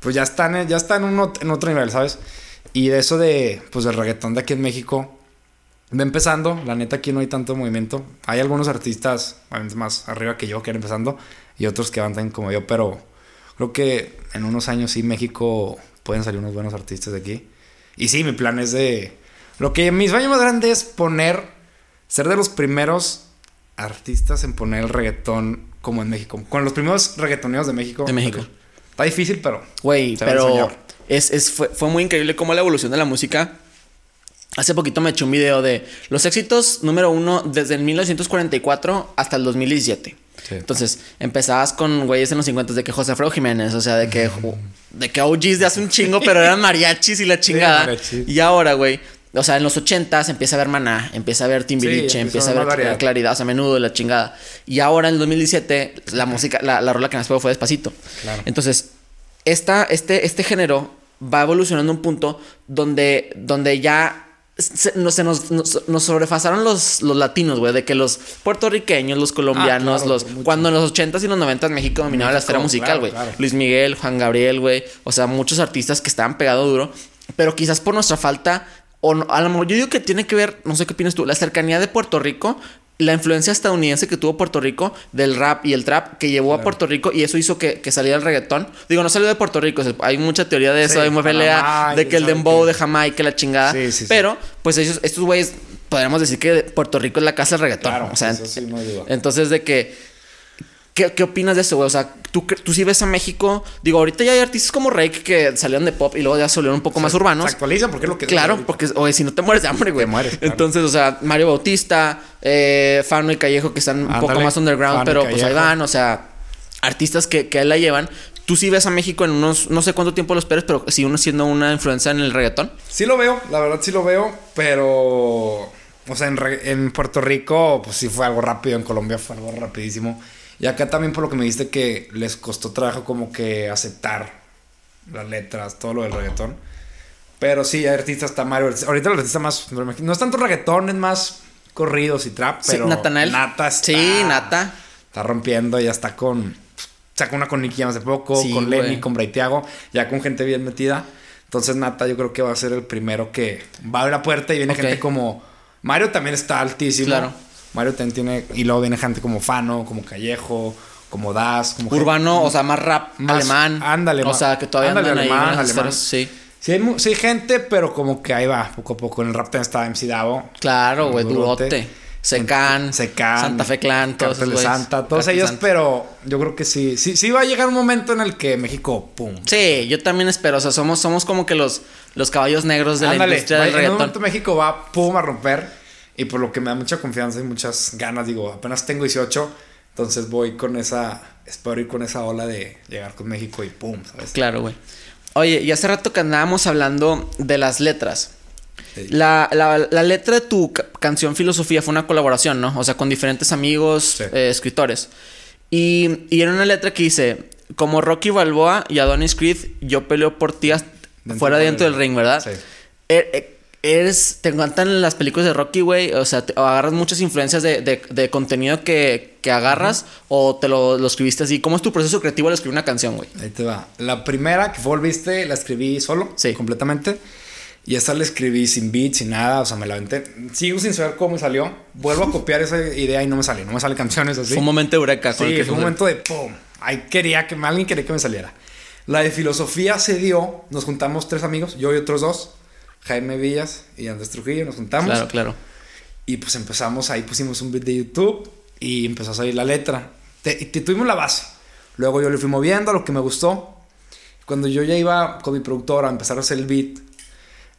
Speaker 2: pues ya están, ya están en, otro nivel, ¿sabes? Y de eso de, pues del reggaetón de aquí en México, Va empezando, la neta aquí no hay tanto movimiento. Hay algunos artistas más arriba que yo que van empezando y otros que van también como yo, pero creo que en unos años sí México pueden salir unos buenos artistas de aquí. Y sí, mi plan es de... Lo que mi sueño más grande es poner, ser de los primeros artistas en poner el reggaetón como en México. Con los primeros reggaetoneos de México.
Speaker 1: De México.
Speaker 2: Está difícil, pero...
Speaker 1: Güey, pero es, es, fue, fue muy increíble cómo la evolución de la música Hace poquito me eché un video de los éxitos número uno desde el 1944 hasta el 2017. Entonces, empezabas con güeyes en los 50 de que José Alfredo Jiménez, o sea, de que, de que OGs de hace un chingo, pero eran mariachis y la chingada. y ahora, güey, o sea, en los 80 empieza a ver Maná, empieza a ver Timbiriche, empieza, a ver Claridad, o sea, menudo la chingada. Y ahora en el 2017, la música, la, la rola que más pegó fue Despacito. Entonces, esta, este, este género va evolucionando a un punto donde, donde ya se, nos, nos, sobrepasaron los, los latinos, güey, de que los puertorriqueños, los colombianos, ah, los cuando en los 80s y los 90s México dominaba la esfera musical, güey. Luis Miguel, Juan Gabriel, güey, o sea, muchos artistas que estaban pegados duro, pero quizás por nuestra falta o a lo mejor yo digo que tiene que ver, no sé qué opinas tú, la cercanía de Puerto Rico la influencia estadounidense que tuvo Puerto Rico del rap y el trap que llevó a Puerto Rico y eso hizo que, que, saliera el reggaetón. Digo, no salió de Puerto Rico, hay mucha teoría de eso, hay mucha pelea de que el dembow de Jamaica, la chingada. pero, pues ellos, estos güeyes, podríamos decir que Puerto Rico es la casa del reggaetón. o sea, entonces de que ¿Qué, ¿Qué, opinas de eso, güey? O sea, ¿tú, tú sí ves a México. Digo, ahorita ya hay artistas como Rake que salieron de pop y luego ya salieron un poco más urbanos.
Speaker 2: Se actualizan porque es lo que.
Speaker 1: Claro, porque, oye, si no te mueres de hambre, güey. Te mueres. Entonces, o sea, Mario Bautista, eh, Fano y Callejo que están un poco más underground, pero pues ahí van, o sea, artistas que, que la llevan. ¿Tú sí ves a México en unos, no sé cuánto tiempo lo esperes, pero sí uno siendo una influencia en el reggaetón?
Speaker 2: Sí lo veo, la verdad sí lo veo, pero... O sea, en, en Puerto Rico, pues sí fue algo rápido, en Colombia fue algo rapidísimo. Y acá también por lo que me diste que les costó trabajo como que aceptar las letras, todo lo del reggaetón. Pero sí, hay artistas, está Mario. Ahorita los artistas más. No es tanto reggaetón, es más corridos y trap, pero.
Speaker 1: Natanael.
Speaker 2: Nata está,
Speaker 1: Sí, Nata.
Speaker 2: Está rompiendo, ya está con. Sacó una con Nicky hace poco, con Lenny, con Braithiago, ya con gente bien metida. Entonces, Nata, yo creo que va a ser el primero que va a abrir la puerta y viene gente como. Mario también está altísimo. Claro. Mario también tiene. Y luego viene gente como Fano, como Callejo, como Das, como.
Speaker 1: Urbano, o sea, más rap alemán.
Speaker 2: Ándale,
Speaker 1: O sea, que todavía
Speaker 2: ándale, alemán,
Speaker 1: alemán. sí.
Speaker 2: Sí hay, gente, pero como que ahí va, poco a poco. En el rap también está MC Davo.
Speaker 1: Claro, güey, durote. Secan, Secan, Santa Fe Clan, todos
Speaker 2: esos Santa, todos ellos, pero yo creo que sí, sí, sí va a llegar un momento en el que México, pum.
Speaker 1: Sí, yo también espero, o sea, somos, somos como que los, los caballos negros de la industria del reggaetón. En un momento
Speaker 2: México va, pum, a romper. Y por lo que me da mucha confianza y muchas ganas, digo, apenas tengo 18, entonces voy con esa, espero ir con esa ola de llegar con México y pum, ¿sabes?
Speaker 1: Claro, güey. Oye, y hace rato que andábamos hablando de las letras. La, la, letra de tu canción Filosofía fue una colaboración, ¿no? O sea, con diferentes amigos, eh, escritores. Y, y era una letra que dice, como Rocky Balboa y Adonis Creed, yo peleo por ti fuera dentro del ring, ¿verdad? Sí. Eh, eh, eres, te encantan las películas de Rocky, güey. O sea, agarras muchas influencias de, de, contenido que, que agarras o te lo, lo, escribiste así. ¿Cómo es tu proceso creativo al escribir una canción, güey?
Speaker 2: Ahí te va. La primera que volviste, la escribí solo, sí. completamente. Y esa la escribí sin beat, sin nada, o sea, me la aventé. Sigo sin saber cómo salió. Vuelvo a copiar esa idea y no me sale, no me salen canciones así.
Speaker 1: Fue un momento de eureka.
Speaker 2: Sí, fue un momento de pum. Ahí quería que alguien quería que me saliera. La de filosofía se dio, nos juntamos tres amigos, yo y otros dos. Jaime Villas y Andrés Trujillo, nos juntamos.
Speaker 1: Claro, claro.
Speaker 2: Y pues empezamos, ahí pusimos un beat de YouTube y empezó a salir la letra. Te, tuvimos la base. Luego yo le fui moviendo a lo que me gustó. Cuando yo ya iba con mi productora a empezar a hacer el beat,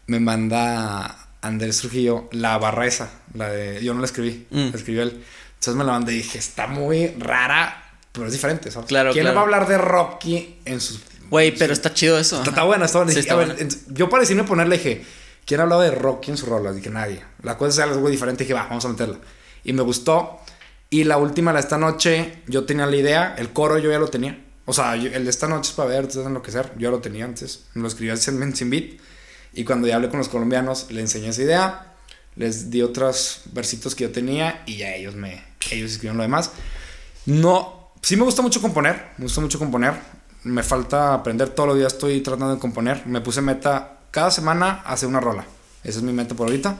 Speaker 2: me manda Andrés Trujillo la barra esa, la de... Yo no la escribí, mm. la escribió él. Entonces me la mandé y dije, está muy rara, pero es diferente, ¿sabes?
Speaker 1: Claro,
Speaker 2: ¿Quién
Speaker 1: le
Speaker 2: va a hablar de Rocky en sus
Speaker 1: Güey, pero está chido eso.
Speaker 2: Está, bueno, está bueno. a ver, yo para decirme ponerle dije, ¿quién ha hablado de Rocky en su rola? Dije, nadie. La cosa es algo diferente. Dije, va, vamos a meterla. Y me gustó. Y la última, la esta noche, yo tenía la idea. El coro yo ya lo tenía. O sea, el de esta noche es para ver, ustedes enloquecer. Yo ya lo tenía antes. Me lo escribí sin, sin beat. Y cuando ya hablé con los colombianos, le enseñé esa idea. Les di otros versitos que yo tenía. Y ya ellos me... Ellos escribieron lo demás. No... Sí me gusta mucho componer. Me gusta mucho componer me falta aprender todos los días, estoy tratando de componer. Me puse meta cada semana hacer una rola. Esa es mi meta por ahorita.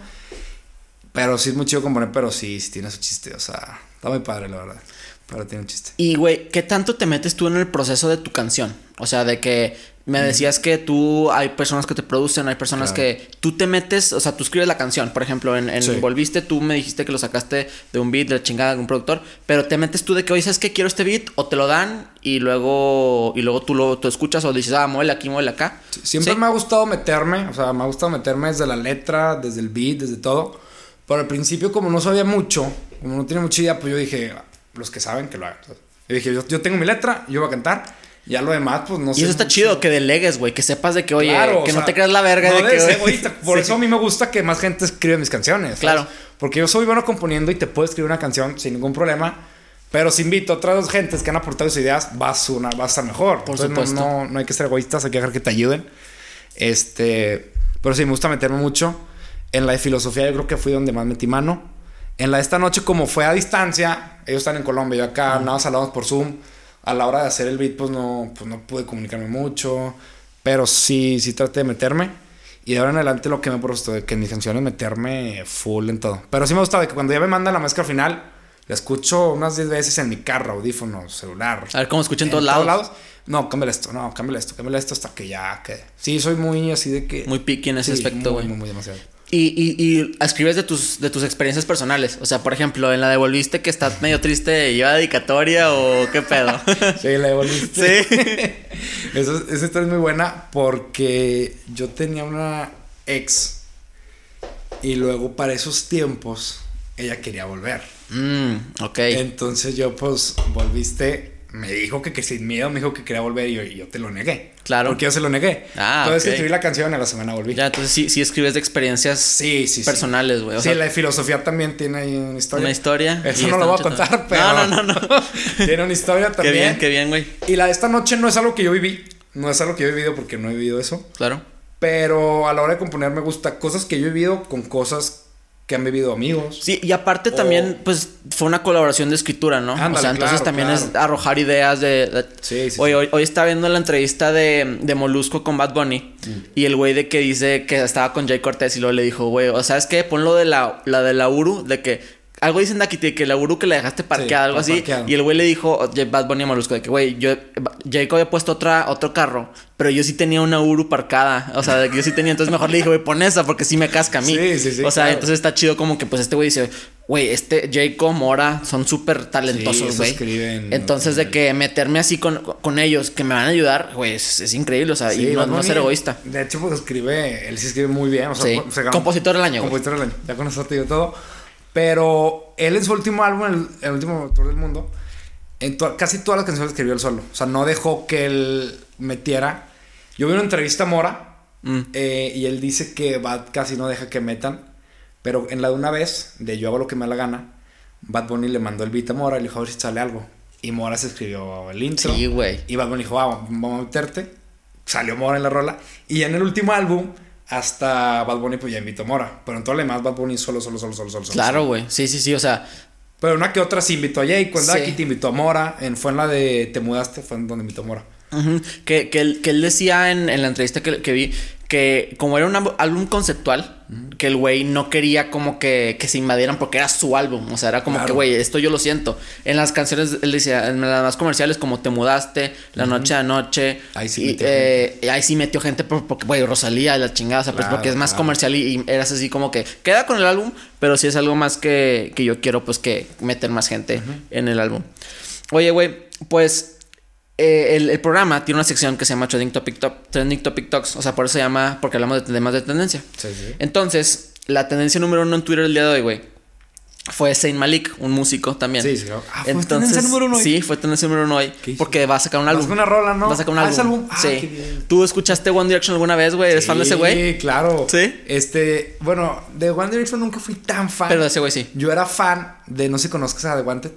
Speaker 2: Pero sí es muy chido componer, pero sí, sí tiene su chiste. O sea, está muy padre, la verdad. Pero tiene un chiste.
Speaker 1: Y, güey, ¿qué tanto te metes tú en el proceso de tu canción? O sea, de que me decías que tú hay personas que te producen, hay personas que tú te metes, o sea, tú escribes la canción. Por ejemplo, en, en Volviste, tú me dijiste que lo sacaste de un beat, de la chingada de un productor, pero te metes tú de que, oye, ¿sabes qué? Quiero este beat, o te lo dan y luego, y luego tú lo tú escuchas o dices, ah, muele aquí, muele acá.
Speaker 2: Siempre me ha gustado meterme, o sea, me ha gustado meterme desde la letra, desde el beat, desde todo. Pero al principio, como no sabía mucho, como no tenía mucha idea, pues yo dije, los que saben que lo hagan. Yo dije, yo, yo tengo mi letra, yo voy a cantar ya lo demás, pues no
Speaker 1: sé. Y eso está chido, que delegues, güey. Que sepas de que, oye, que no te creas la verga de que.
Speaker 2: egoísta. Por eso a mí me gusta que más gente escribe mis canciones. Claro. Porque yo soy bueno componiendo y te puedo escribir una canción sin ningún problema. Pero si invito a otras dos gentes que han aportado sus ideas, vas, una, vas a estar mejor. Por supuesto. No, no, hay que ser egoístas, hay que dejar que te ayuden. Este. Pero sí, me gusta meterme mucho. En la de filosofía, yo creo que fui donde más metí mano. En la de esta noche, como fue a distancia, ellos están en Colombia, yo acá, nada más hablamos por Zoom a la hora de hacer el beat, pues no, pues no pude comunicarme mucho. Pero sí, sí traté de meterme. Y de ahora en adelante lo que me he propuesto de que en mis canciones meterme full en todo. Pero sí me gusta de que cuando ya me manda la mezcla final, la escucho unas 10 veces en mi carro, audífono, celular.
Speaker 1: A ver cómo escucho en, todos, lados?
Speaker 2: No, cámbiale esto, no, cámbiale esto, cámbiale esto hasta que ya quede. Sí, soy muy así de que.
Speaker 1: Muy picky en ese aspecto, güey.
Speaker 2: Muy, muy, muy demasiado.
Speaker 1: Y, y, y, escribes de tus, de tus experiencias personales. O sea, por ejemplo, en la devolviste que estás medio triste, ¿lleva dedicatoria o qué pedo?
Speaker 2: sí, la devolviste. Sí. Eso, esa historia es muy buena porque yo tenía una ex y luego para esos tiempos ella quería volver.
Speaker 1: Mm, ok.
Speaker 2: Entonces yo, pues, volviste me dijo que, que sin miedo me dijo que quería volver y yo, y yo te lo negué. Claro. Porque yo se lo negué. Ah, entonces escribí la canción y a la semana volví.
Speaker 1: Ya, entonces sí, sí escribes de experiencias sí, sí, personales, güey.
Speaker 2: Sí. la de filosofía también tiene ahí una historia.
Speaker 1: Una historia.
Speaker 2: Eso no lo voy a contar, pero. No, no, no, no. tiene una historia también.
Speaker 1: Qué bien, qué bien, güey.
Speaker 2: Y la de esta noche no es algo que yo viví. No es algo que yo he vivido porque no he vivido eso.
Speaker 1: Claro.
Speaker 2: Pero a la hora de componer me gusta cosas que yo he vivido con cosas que han vivido amigos.
Speaker 1: Sí, y aparte también, pues, fue una colaboración de escritura, ¿no? o sea, entonces también es arrojar ideas de... sí, sí, hoy, hoy, hoy, estaba viendo la entrevista de, de Molusco con Bad Bunny mm. y el güey de que dice que estaba con Jay Cortés y luego le dijo, güey, o sea, es que ponlo de la, la de la Uru, de que algo dicen aquí que la Uru que le dejaste parqueada, algo así. Y el güey le dijo, Bad Bunny a Molusco, de que, güey, yo, Jacob había puesto otra, otro carro, pero yo sí tenía una Uru parcada. O sea, yo sí tenía, entonces mejor le dije, güey, pon esa porque sí me casca a mí. Sí, sí, sí. O sea, entonces está chido como que, pues este güey dice, güey, este Jacob, Mora, son súper talentosos, güey. entonces, de que meterme así con, con, ellos, que me van a ayudar, güey, es, increíble, o sea, y no, no ser egoísta.
Speaker 2: De hecho, pues escribe, él sí escribe muy bien. O sea,
Speaker 1: Compositor del año,
Speaker 2: Compositor del año. Ya con eso te digo todo. Pero él en su último álbum, el, último tour del mundo, en casi todas las canciones escribió él solo. O sea, no dejó que él metiera. Yo vi una entrevista a Mora mm. eh, y él dice que Bad casi no deja que metan. Pero en la de una vez, de Yo hago lo que me da la gana, Bad Bunny le mandó el beat a Mora y le dijo a ver si sale algo. Y Mora se escribió el intro.
Speaker 1: Sí, güey.
Speaker 2: Y Bad Bunny dijo, ah, vamos a meterte. Salió Mora en la rola. Y en el último álbum hasta Bad Bunny pues ya invitó a Mora. Pero en todo lo demás Bad Bunny solo, solo, solo, solo, solo.
Speaker 1: Claro, güey. Sí, sí, sí. O sea.
Speaker 2: Pero una que otra sí invitó a Jay. Cuando aquí te invitó a Mora. En, fue en la de Te mudaste, fue en donde invitó a Mora.
Speaker 1: que, que, él, que, él, decía en, en la entrevista que, que vi que como era un álbum conceptual, que el güey no quería como que, que, se invadieran porque era su álbum. O sea, era como que, güey, esto yo lo siento. En las canciones, él decía, en las más comerciales, como Te Mudaste, La Noche a Noche. Ahí sí metió gente. Eh, ahí sí metió gente porque, güey, Rosalía la chingada. O sea, pues porque es más comercial y, y, eras así como que queda con el álbum, pero sí es algo más que, que yo quiero, pues, que meter más gente en el álbum. Oye, güey, pues eh, el, programa tiene una sección que se llama Trending Topic, Trending Topic Talks. O sea, por eso se llama, porque hablamos de temas de tendencia. Sí, sí. Entonces, la tendencia número uno en Twitter el día de hoy, güey, fue Saint Malik, un músico también.
Speaker 2: Sí, sí. Ah, ¿fue Entonces, tendencia número uno hoy?
Speaker 1: Sí, fue tendencia número uno hoy. Porque va a sacar un álbum. Va a
Speaker 2: una rola, ¿no?
Speaker 1: Va a sacar un ah, álbum. Ah, sí. ¿Tú escuchaste One Direction alguna vez, güey? ¿Eres fan de ese güey?
Speaker 2: Sí, claro. Sí. Este, bueno, de One Direction nunca fui tan fan.
Speaker 1: Pero de ese güey sí.
Speaker 2: Yo era fan de, no sé si conozcas a The Wanted.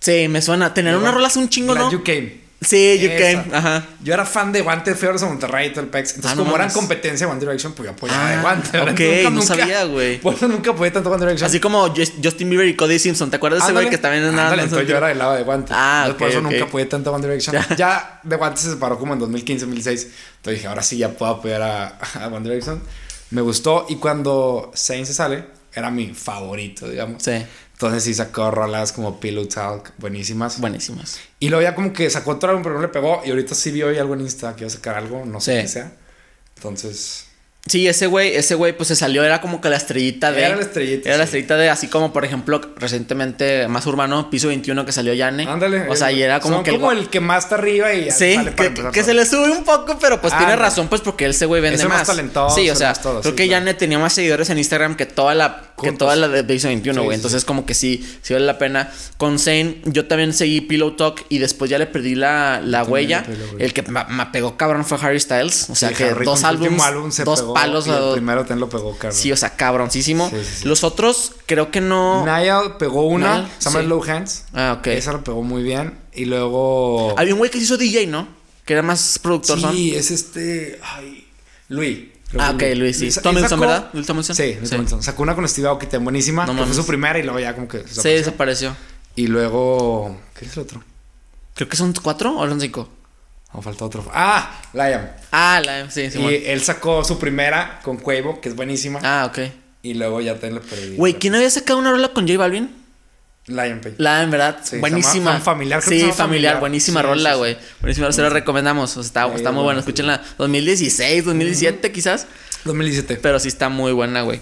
Speaker 1: Sí, me suena. Tener una rola hace un chingo, ¿no?
Speaker 2: You Came.
Speaker 1: Sí, You Came, ajá.
Speaker 2: Yo era fan de Guante Feos de Monterrey y todo el PEX. Entonces, ah, como eran competencia de One Direction, pues yo apoyaba ah, de Guante.
Speaker 1: Ok, no sabía, güey.
Speaker 2: Por eso nunca apoyé tanto One Direction.
Speaker 1: Así como Justin Bieber y Cody Simpson. ¿Te acuerdas de ese güey que también
Speaker 2: andaba? entonces yo era del lado de Guante. Ah, ok. Por eso nunca apoyé tanto One Direction. Ya. de Guante se separó como en 2015, 2016. Entonces dije, ahora sí ya puedo apoyar a, a One Direction. Me gustó. Y cuando Zayn se sale, era mi favorito, digamos.
Speaker 1: Sí.
Speaker 2: Entonces sí sacó rolas como Pillow Talk, buenísimas.
Speaker 1: Buenísimas.
Speaker 2: Y luego ya como que sacó otro álbum, pero no le pegó. Y ahorita sí vi hoy algo en Insta que iba a sacar algo, no sé
Speaker 1: Sí.
Speaker 2: qué sea. Entonces,
Speaker 1: Sí, ese güey, ese güey pues se salió, era como que la estrellita de...
Speaker 2: Era la estrellita,
Speaker 1: Era la estrellita de, así como por ejemplo, recientemente, más urbano, Piso 21 que salió Yane.
Speaker 2: ándale.
Speaker 1: O sea,
Speaker 2: eh,
Speaker 1: y era como
Speaker 2: son
Speaker 1: que...
Speaker 2: como el que más está arriba y
Speaker 1: Sí, que, que se le sube un poco, pero pues
Speaker 2: Ah,
Speaker 1: tiene
Speaker 2: no.
Speaker 1: razón, pues porque ese güey vende
Speaker 2: Es el
Speaker 1: más.
Speaker 2: más talentoso,
Speaker 1: Sí, o sea,
Speaker 2: todo,
Speaker 1: creo
Speaker 2: sí,
Speaker 1: que
Speaker 2: claro.
Speaker 1: Yane tenía más seguidores en Instagram que toda la, que toda la de Piso 21,
Speaker 2: Sí,
Speaker 1: güey.
Speaker 2: sí,
Speaker 1: Entonces, como que sí, sí vale la pena. Con Zane, yo también seguí Pillow Talk y después ya le perdí la, la huella. El que me, me pegó cabrón fue Harry Styles. O sea,
Speaker 2: Sí,
Speaker 1: que
Speaker 2: Harry,
Speaker 1: dos álbumes,
Speaker 2: álbum se
Speaker 1: dos
Speaker 2: pegó,
Speaker 1: palos.
Speaker 2: y el primero también lo pegó, cabrón.
Speaker 1: Sí, o sea, cabroncísimo.
Speaker 2: Sí, sí, sí.
Speaker 1: Los otros, creo que no.
Speaker 2: Niall pegó una,
Speaker 1: Niall,
Speaker 2: Summer
Speaker 1: sí.
Speaker 2: Low Hands.
Speaker 1: Ah, ok.
Speaker 2: Esa la pegó muy bien. Y luego.
Speaker 1: Había un güey que se hizo DJ, ¿no? Que era más productor, ¿no?
Speaker 2: Sí, es este. Ay. Luis. Creo
Speaker 1: Ah,
Speaker 2: que
Speaker 1: ok, Luis, sí.
Speaker 2: Él
Speaker 1: Tomlinson,
Speaker 2: sacó-
Speaker 1: ¿verdad? Luis Tomlinson.
Speaker 2: Sí, Luis
Speaker 1: Sí.
Speaker 2: Tomlinson. Sacó una con Steve Aoki buenísima.
Speaker 1: No
Speaker 2: que fue su primera y luego ya como que.
Speaker 1: Sí,
Speaker 2: desapareció.
Speaker 1: desapareció.
Speaker 2: Y luego. ¿Qué es el otro?
Speaker 1: Creo que son cuatro o son cinco.
Speaker 2: No, falta otro. Ah, Liam.
Speaker 1: Ah, la sí, sí,
Speaker 2: y
Speaker 1: bueno.
Speaker 2: él sacó su primera con Cuevo, que es buenísima.
Speaker 1: Ah, ok.
Speaker 2: Y luego ya te la perdí.
Speaker 1: Güey, ¿quién había sacado una rola con J Balvin?
Speaker 2: Lion Pay.
Speaker 1: La, en verdad,
Speaker 2: Sí,
Speaker 1: buenísima.
Speaker 2: llama Familiar,
Speaker 1: Sí, familiar,
Speaker 2: Familiar.
Speaker 1: buenísima
Speaker 2: Sí,
Speaker 1: rola, güey. Buenísima, se la recomendamos. O sea, está, está muy
Speaker 2: bueno,
Speaker 1: buena. Escúchenla. 2016, 2017 quizás.
Speaker 2: 2017.
Speaker 1: Pero sí está muy buena, güey.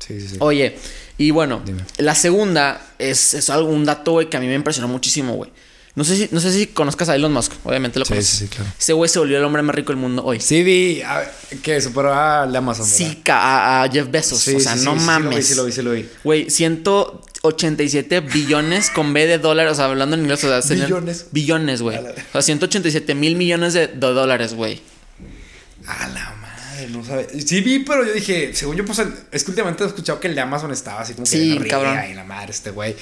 Speaker 2: Sí, sí, sí.
Speaker 1: Oye, y bueno,
Speaker 2: Dime.
Speaker 1: la segunda es, es algo, un dato, güey, que a mí me impresionó muchísimo, güey. No sé si, no sé si conozcas a Elon Musk, obviamente lo
Speaker 2: Sí,
Speaker 1: conoces.
Speaker 2: sí, sí, claro.
Speaker 1: Ese güey se volvió el hombre más rico del mundo hoy.
Speaker 2: Sí vi a- que superó a la Amazon. ¿verdad?
Speaker 1: Sí, a, a Jeff Bezos.
Speaker 2: Sí,
Speaker 1: o sea,
Speaker 2: sí,
Speaker 1: no mames.
Speaker 2: Sí lo vi, sí lo vi.
Speaker 1: Güey, 187 billones con B de dólares, o sea, hablando en inglés, o sea,
Speaker 2: Billones.
Speaker 1: Billones, güey. O sea, 187 mil millones de, de dólares, güey.
Speaker 2: A la madre, no sabe. Sí vi, pero yo dije, según yo, pues es que últimamente he escuchado que el de Amazon estaba así como que
Speaker 1: Sí,
Speaker 2: riega
Speaker 1: cabrón.
Speaker 2: Y la madre, este güey.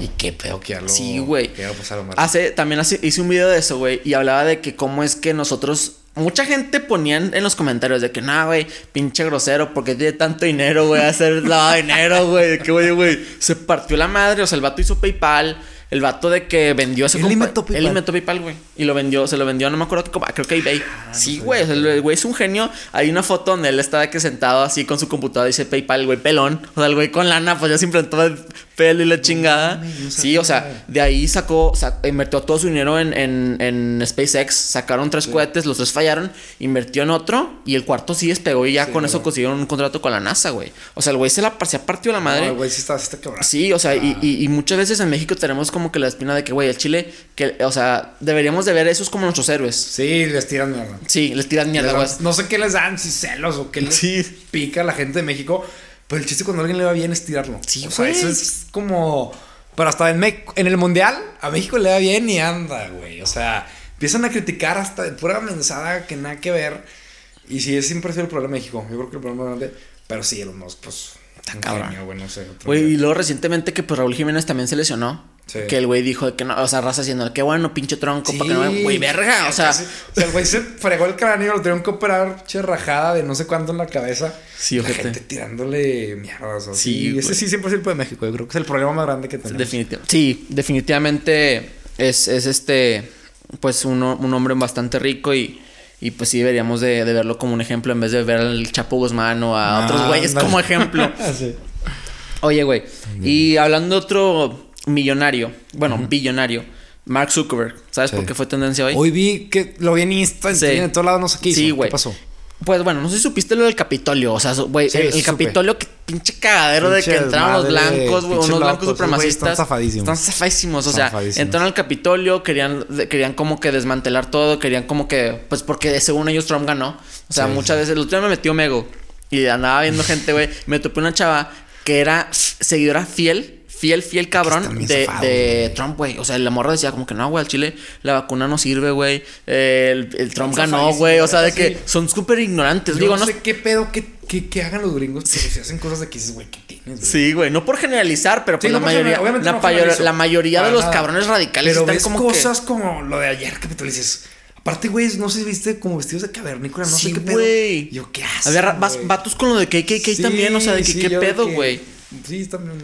Speaker 2: Y qué pedo que ya lo.
Speaker 1: Sí, güey.
Speaker 2: Que.
Speaker 1: Hace, también hace, hice un video de eso, güey, y hablaba de que cómo es que nosotros. Mucha gente ponían en los comentarios de que, nah, güey, pinche grosero, porque tiene tanto dinero, güey, hacer lavado de dinero, güey. Que, güey, güey, se partió la madre, o sea, el vato hizo PayPal. El vato de que vendió ese
Speaker 2: Él inventó PayPal.
Speaker 1: Él inventó PayPal, güey. Y lo vendió, se lo vendió, no me acuerdo qué creo que eBay.
Speaker 2: Ah,
Speaker 1: sí, güey. o sea, el güey es un genio. Hay una foto donde él está de que sentado así con su computadora dice PayPal, güey, pelón. O sea, el güey con lana, pues ya todo el pelo y la chingada. sí, o sea, de ahí sacó, sa- invirtió todo su dinero en, en, en SpaceX. Sacaron tres cohetes, los tres fallaron. Invirtió en otro y el cuarto sí despegó y ya
Speaker 2: Sí,
Speaker 1: con eso consiguieron un contrato con la NASA, güey. O sea, el güey se la se ha partido la madre.
Speaker 2: No, el güey sí está, está cabrón.
Speaker 1: Sí, o sea, y,
Speaker 2: Ah.
Speaker 1: y, y muchas veces en México tenemos como que la espina de que, güey, el Chile, que, o sea, deberíamos de ver esos como nuestros héroes.
Speaker 2: Sí, les tiran mierda.
Speaker 1: Sí, les tiran mierda, güey.
Speaker 2: no sé qué les dan, si celos o qué les
Speaker 1: Sí.
Speaker 2: pica a la gente de México. Pero el chiste cuando a alguien le va bien es tirarlo.
Speaker 1: Sí,
Speaker 2: o sea, eso es como. Pero hasta en, Me- en el mundial, a México le va bien y anda, güey. O sea, empiezan a criticar hasta de pura mensada que nada que ver. Y sí, es siempre ha sido el problema de México. Yo creo que el problema grande. Pero sí, los pues. Tan
Speaker 1: cabrón.
Speaker 2: genio, güey, no sé.
Speaker 1: Güey, y luego recientemente que pues Raúl Jiménez también se lesionó.
Speaker 2: Sí.
Speaker 1: Que el güey dijo que no, o sea, raza haciendo, qué bueno, pinche tronco,
Speaker 2: Sí,
Speaker 1: para que no Güey, verga, o sea.
Speaker 2: o sea, el güey se fregó el cráneo, lo tuvieron que operar, che rajada de no sé cuánto en la cabeza.
Speaker 1: Sí,
Speaker 2: la
Speaker 1: ojete.
Speaker 2: gente tirándole mierdas. o
Speaker 1: Sí,
Speaker 2: Sí, ese sí siempre es el de México. Yo creo que es el problema más grande que tenemos.
Speaker 1: Definitiv- sí, definitivamente es, es este, pues un, un hombre bastante rico y, y pues sí deberíamos de, de verlo como un ejemplo en vez de ver al Chapo Guzmán o a otros
Speaker 2: Ah,
Speaker 1: güeyes como ejemplo.
Speaker 2: Sí.
Speaker 1: Oye, güey, y hablando de otro millonario, bueno, billonario, Mark Zuckerberg, ¿sabes
Speaker 2: Sí.
Speaker 1: por qué fue tendencia hoy?
Speaker 2: Hoy vi que lo vi en Insta, en,
Speaker 1: Sí.
Speaker 2: en todos lados, no sé qué hizo.
Speaker 1: Sí, güey.
Speaker 2: ¿Qué pasó?
Speaker 1: Pues bueno, no sé si supiste lo del Capitolio. O sea, güey,
Speaker 2: Sí,
Speaker 1: el. Capitolio, que pinche cagadero de que entraron los blancos, güey, unos blancos supremacistas.
Speaker 2: están zafadísimos.
Speaker 1: Están zafadísimos. O sea,
Speaker 2: Zafadísimos.
Speaker 1: entraron al Capitolio, querían, querían como que desmantelar todo, querían como que, pues porque según ellos Trump ganó. O sea,
Speaker 2: Sí,
Speaker 1: muchas veces, el otro día me metió Mego y andaba viendo gente, güey. Me topé una chava que era seguidora fiel. Fiel, fiel cabrón de. Trump, güey. O sea, la morra decía como que no, güey, al Chile la vacuna no sirve, güey. El, el Trump
Speaker 2: Están
Speaker 1: ganó, güey. O sea, de que son súper ignorantes.
Speaker 2: Yo
Speaker 1: Digo,
Speaker 2: no
Speaker 1: no,
Speaker 2: sé qué pedo que, que, que hagan los gringos, pero si hacen cosas de que dices, güey, ¿qué tienes? güey?
Speaker 1: Sí, güey, no por generalizar, pero
Speaker 2: Sí,
Speaker 1: pues
Speaker 2: no
Speaker 1: la mayoría,
Speaker 2: general-
Speaker 1: la,
Speaker 2: no
Speaker 1: mayor-
Speaker 2: generalizo.
Speaker 1: la mayoría de los
Speaker 2: nada.
Speaker 1: cabrones radicales
Speaker 2: Pero
Speaker 1: están
Speaker 2: ves
Speaker 1: como
Speaker 2: cosas como lo de ayer que tú le dices. Aparte, güey, no sé si viste como vestidos de cavernícola, no
Speaker 1: Sí,
Speaker 2: sé qué pedo.
Speaker 1: güey.
Speaker 2: Yo, ¿qué
Speaker 1: que...
Speaker 2: haces?
Speaker 1: Había vatos con lo de KKK también, o sea, de que qué pedo, güey.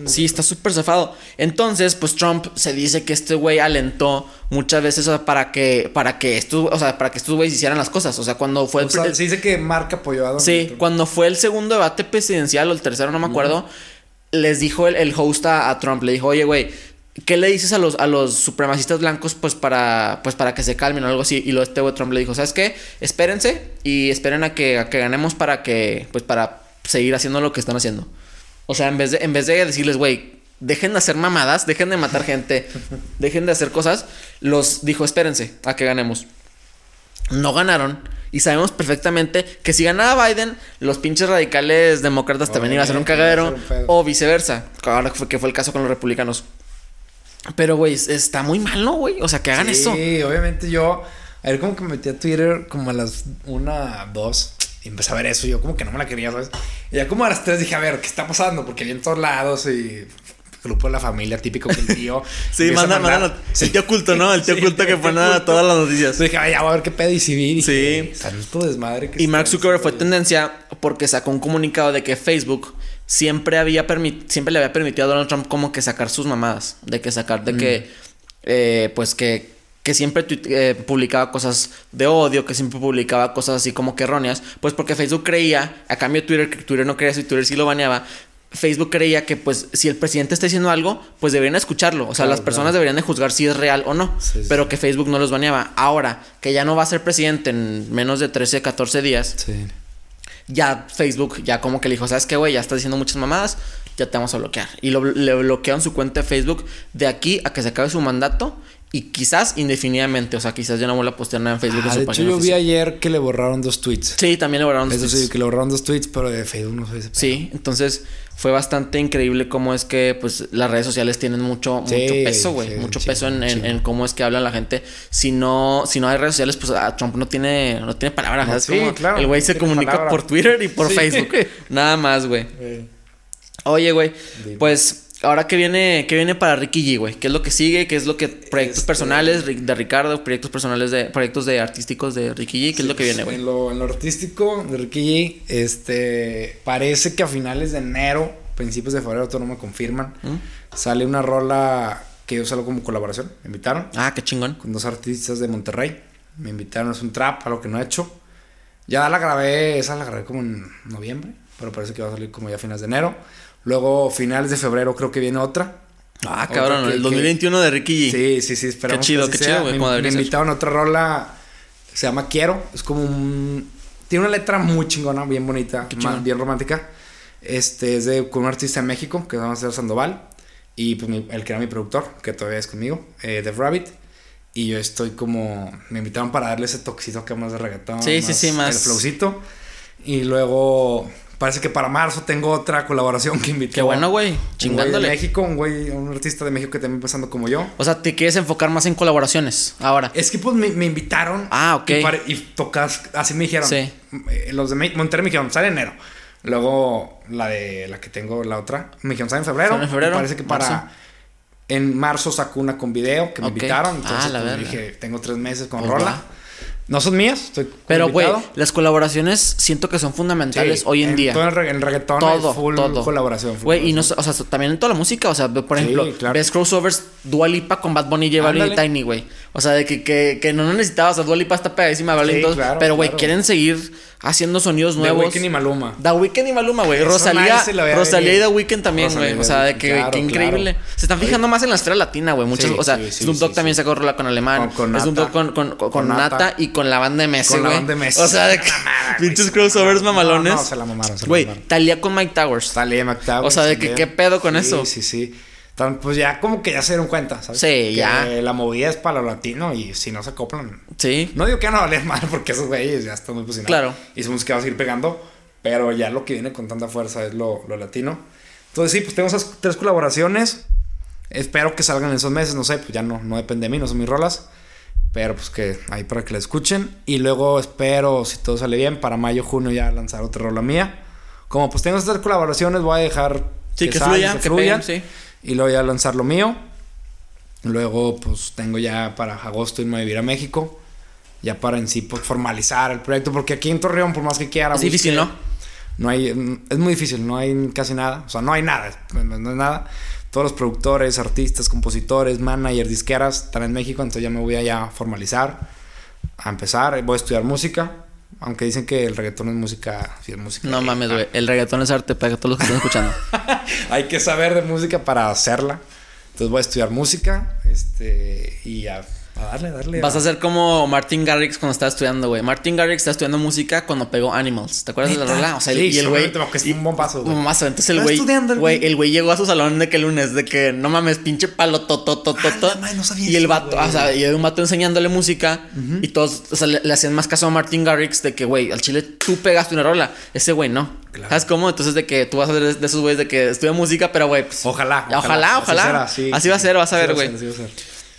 Speaker 2: Sí,
Speaker 1: está súper zafado. Entonces, pues Trump se dice que este güey alentó muchas veces para que para que estos, o sea, para que estos güeyes hicieran las cosas, o sea, cuando fue
Speaker 2: O
Speaker 1: el,
Speaker 2: sea, se dice que Mark apoyó a Donald
Speaker 1: Sí,
Speaker 2: Trump.
Speaker 1: cuando fue el segundo debate presidencial o el tercero, no me acuerdo. les dijo el, el host a, a Trump, le dijo, oye, güey, ¿qué le dices a los, a los supremacistas blancos pues para, pues para que se calmen o algo así? Y lo este güey Trump le dijo, ¿sabes qué? Espérense y esperen a que, a que ganemos para que, pues para seguir haciendo lo que están haciendo. O sea, en vez de, en vez de decirles, güey, dejen de hacer mamadas, dejen de matar gente, dejen de hacer cosas, los dijo, espérense a que ganemos. No ganaron. Y sabemos perfectamente que si ganaba Biden, los pinches radicales demócratas también iban a ser un cagadero.
Speaker 2: ser un pedo.
Speaker 1: O viceversa. Ahora que fue, que fue el caso con los republicanos. Pero, güey, está muy mal, ¿no, güey? O sea, que hagan eso.
Speaker 2: Sí, obviamente yo. A ver, como que me metí a Twitter como a las una, dos. Y empecé a ver eso. Y yo como que no me la quería, ¿sabes? Y ya como a las tres dije, a ver, ¿qué está pasando? Porque vi en todos lados y. Grupo de la familia, típico que el tío.
Speaker 1: Sí, manda, manda el tío oculto, ¿no? El tío
Speaker 2: Sí,
Speaker 1: oculto que
Speaker 2: tío
Speaker 1: pone todas las noticias.
Speaker 2: Entonces dije, ay, ya voy a ver qué pedo. Y si vi, dije,
Speaker 1: Sí.
Speaker 2: Santo desmadre. que
Speaker 1: Y Mark Zuckerberg fue
Speaker 2: haciendo".
Speaker 1: tendencia porque sacó un comunicado de que Facebook siempre había permit siempre le había permitido a Donald Trump como que sacar sus mamadas, de que sacar de que eh, pues que que siempre eh, publicaba cosas de odio, que siempre publicaba cosas así como que erróneas, pues porque Facebook creía, a cambio de Twitter, que Twitter no creía eso y Twitter sí lo baneaba, Facebook creía que pues si el presidente está diciendo algo, pues deberían escucharlo, o sea,
Speaker 2: Claro,
Speaker 1: las personas
Speaker 2: claro.
Speaker 1: deberían de juzgar si es real o no,
Speaker 2: Sí, sí.
Speaker 1: pero que Facebook no los baneaba. Ahora, que ya no va a ser presidente en menos de 13, 14 días,
Speaker 2: Sí.
Speaker 1: ya Facebook ya como que le dijo, ¿sabes qué, güey? Ya estás diciendo muchas mamadas, ya te vamos a bloquear. Y lo, le bloquearon su cuenta de Facebook de aquí a que se acabe su mandato y quizás indefinidamente, o sea, quizás ya no vuelva a postear nada en Facebook. en
Speaker 2: Ah,
Speaker 1: su
Speaker 2: de hecho, yo vi ayer que le borraron dos tweets.
Speaker 1: Sí, también le borraron dos
Speaker 2: Eso sí, que le borraron dos tweets, pero de Facebook no sé.
Speaker 1: Sí, entonces fue bastante increíble cómo es que pues las redes sociales tienen mucho,
Speaker 2: Sí,
Speaker 1: mucho peso, güey.
Speaker 2: sí,
Speaker 1: mucho peso en, en- en cómo es que habla la gente. Si no, si no hay redes sociales, pues a Trump no tiene, no tiene palabras.
Speaker 2: No,
Speaker 1: ¿sabes?
Speaker 2: sí,
Speaker 1: Como
Speaker 2: claro,
Speaker 1: el güey
Speaker 2: no
Speaker 1: se comunica
Speaker 2: palabra.
Speaker 1: por Twitter y por. Facebook. Nada más, güey. Oye, güey, pues ahora que viene, ¿qué viene para Ricky G, güey? ¿Qué es lo que sigue? ¿Qué es lo que proyectos
Speaker 2: Este-
Speaker 1: personales de Ricardo, proyectos personales de proyectos de artísticos de Ricky G? ¿Qué es lo que viene, güey?
Speaker 2: En lo, en lo artístico de Ricky G, este, parece que a finales de enero, principios de febrero, todo no me confirman,
Speaker 1: ¿Mm?
Speaker 2: sale una rola que yo salgo como colaboración. Me invitaron
Speaker 1: Ah, qué chingón.
Speaker 2: con dos artistas de Monterrey. Me invitaron, es un trap, algo que no he hecho. Ya la grabé, esa la grabé como en noviembre, pero parece que va a salir como ya a finales de enero. Luego, finales de febrero, creo que viene otra.
Speaker 1: Ah, cabrón,
Speaker 2: que-
Speaker 1: el
Speaker 2: que-
Speaker 1: 2021 de Ricky G.
Speaker 2: Sí, sí, sí, esperamos.
Speaker 1: chido,
Speaker 2: que así
Speaker 1: qué chido,
Speaker 2: sea.
Speaker 1: güey,
Speaker 2: Me, me invitaron a otra rola, se llama Quiero. Es como un. Tiene una letra muy chingona, bien bonita,
Speaker 1: Qué
Speaker 2: más- bien romántica. Este es de con un artista de México que se llama César Sandoval. Y pues mi- el que era mi productor, que todavía es conmigo, eh, Dev Rabbit. Y yo estoy como. Me invitaron para darle ese toquecito que más de reggaetón.
Speaker 1: Sí, sí, sí, más-
Speaker 2: El flowcito. Y luego. Parece que para marzo tengo otra colaboración que invitó.
Speaker 1: Qué bueno, güey.
Speaker 2: Un güey de
Speaker 1: Chingándole.
Speaker 2: México, un güey, un artista de México que también empezando como yo.
Speaker 1: O sea, te quieres enfocar más en colaboraciones ahora.
Speaker 2: Es que pues me, me invitaron.
Speaker 1: Ah, ok.
Speaker 2: Y, tocas, así me dijeron.
Speaker 1: Sí.
Speaker 2: Eh, Los de Monterrey me dijeron, sale en enero. Luego la de la que tengo, la otra, me dijeron, sale en febrero.
Speaker 1: En febrero,
Speaker 2: parece que para.
Speaker 1: marzo.
Speaker 2: En marzo sacó una con video que me invitaron. Entonces
Speaker 1: Ah, la
Speaker 2: pues, dije, tengo tres meses con
Speaker 1: Pues
Speaker 2: Rola.
Speaker 1: va.
Speaker 2: No son mías, estoy
Speaker 1: Pero, güey, las colaboraciones siento que son fundamentales
Speaker 2: Sí,
Speaker 1: hoy en, día.
Speaker 2: Todo el, regga- el reggaetón
Speaker 1: todo,
Speaker 2: es full
Speaker 1: todo.
Speaker 2: colaboración.
Speaker 1: Güey, y no, o sea, también en toda la música, o sea, por
Speaker 2: Sí,
Speaker 1: ejemplo,
Speaker 2: claro.
Speaker 1: ves crossovers Dua Lipa con Bad Bunny, J Balvin y. Tiny, güey. O sea, de que, que, que no necesitabas, o sea, Dua Lipa está pegadísima, Balvin,
Speaker 2: Sí, claro,
Speaker 1: pero güey,
Speaker 2: claro.
Speaker 1: quieren seguir haciendo sonidos
Speaker 2: The
Speaker 1: nuevos.
Speaker 2: Weeknd y Maluma.
Speaker 1: The Weeknd y Maluma, güey. Rosalía, Rosalía y. The Weeknd también, güey. O
Speaker 2: The
Speaker 1: sea, de que, increíble. Se están fijando más en la esfera latina, güey. Muchos,
Speaker 2: Sí,
Speaker 1: o sea, Snoop Dogg también sacó rola con Alemán. Snoop Dogg con. Nata. y con la banda de Messi,
Speaker 2: Con la
Speaker 1: güey.
Speaker 2: banda de Messi.
Speaker 1: O sea, de que
Speaker 2: güey,
Speaker 1: pinches crossovers mamalones.
Speaker 2: No, no, se la mamaron, se la
Speaker 1: Güey,
Speaker 2: mamaron.
Speaker 1: Talía con Mike Towers.
Speaker 2: Talía McTowers
Speaker 1: O sea, de que qué pedo con
Speaker 2: Sí,
Speaker 1: eso.
Speaker 2: Sí, sí. Tan- Pues ya como que ya se dieron cuenta, ¿sabes?
Speaker 1: Sí,
Speaker 2: Que
Speaker 1: ya.
Speaker 2: La movida es para lo latino y si no se acoplan.
Speaker 1: Sí.
Speaker 2: No digo que no valen mal porque esos güeyes ya están muy posicionados.
Speaker 1: Claro.
Speaker 2: Y su música va a seguir pegando, pero ya lo que viene con tanta fuerza es lo, lo latino. Entonces sí, pues tengo esas tres colaboraciones. Espero que salgan en esos meses, no sé, pues ya no, no depende de mí, no son mis rolas. Pero pues que ahí para que la escuchen. Y luego espero, si todo sale bien, para mayo, junio ya lanzar otra rola mía. Como pues tengo estas colaboraciones, voy a dejar
Speaker 1: Sí, que
Speaker 2: salgan,
Speaker 1: fluya, que peguen, sí.
Speaker 2: Y luego ya lanzar lo mío. Luego pues tengo ya para agosto irme a vivir a México. Ya para en sí pues formalizar el proyecto. Porque aquí en Torreón, por más que quiera...
Speaker 1: Es difícil, ¿no?
Speaker 2: no hay, es muy difícil, no hay casi nada. O sea, no hay nada, no, no- no hay nada. Todos los productores, artistas, compositores, managers, disqueras están en México, entonces ya me voy allá a formalizar, a empezar. Voy a estudiar música, Aunque dicen que el reggaetón es música, sí es música.
Speaker 1: No mames, güey. El reggaetón es arte para todos los que están escuchando.
Speaker 2: Hay que saber de música para hacerla. Entonces voy a estudiar música, este, y a, a darle, darle.
Speaker 1: Vas a ser como Martin Garrix cuando estaba estudiando, güey. Martin Garrix estaba estudiando música cuando pegó Animals. ¿Te acuerdas de la rola? O sea,
Speaker 2: Sí,
Speaker 1: y el güey.
Speaker 2: es un bombazo, güey.
Speaker 1: Un bombazo. Entonces el güey. Güey, el güey llegó a su salón de que el lunes, de que no mames, pinche palo tototototo.
Speaker 2: Ah, la madre, no sabía
Speaker 1: y el vato, o sea, y un vato enseñándole música. Y todos, o sea, le, le hacían más caso a Martin Garrix de que, güey, al chile tú pegaste una rola. Ese güey no.
Speaker 2: Claro.
Speaker 1: ¿Sabes cómo? Entonces de que tú vas a ser de esos güeyes de que estudia música, pero güey, pues.
Speaker 2: Ojalá,
Speaker 1: ojalá,
Speaker 2: Así
Speaker 1: ojalá.
Speaker 2: será, sí,
Speaker 1: Así va a ser, vas a ver, güey.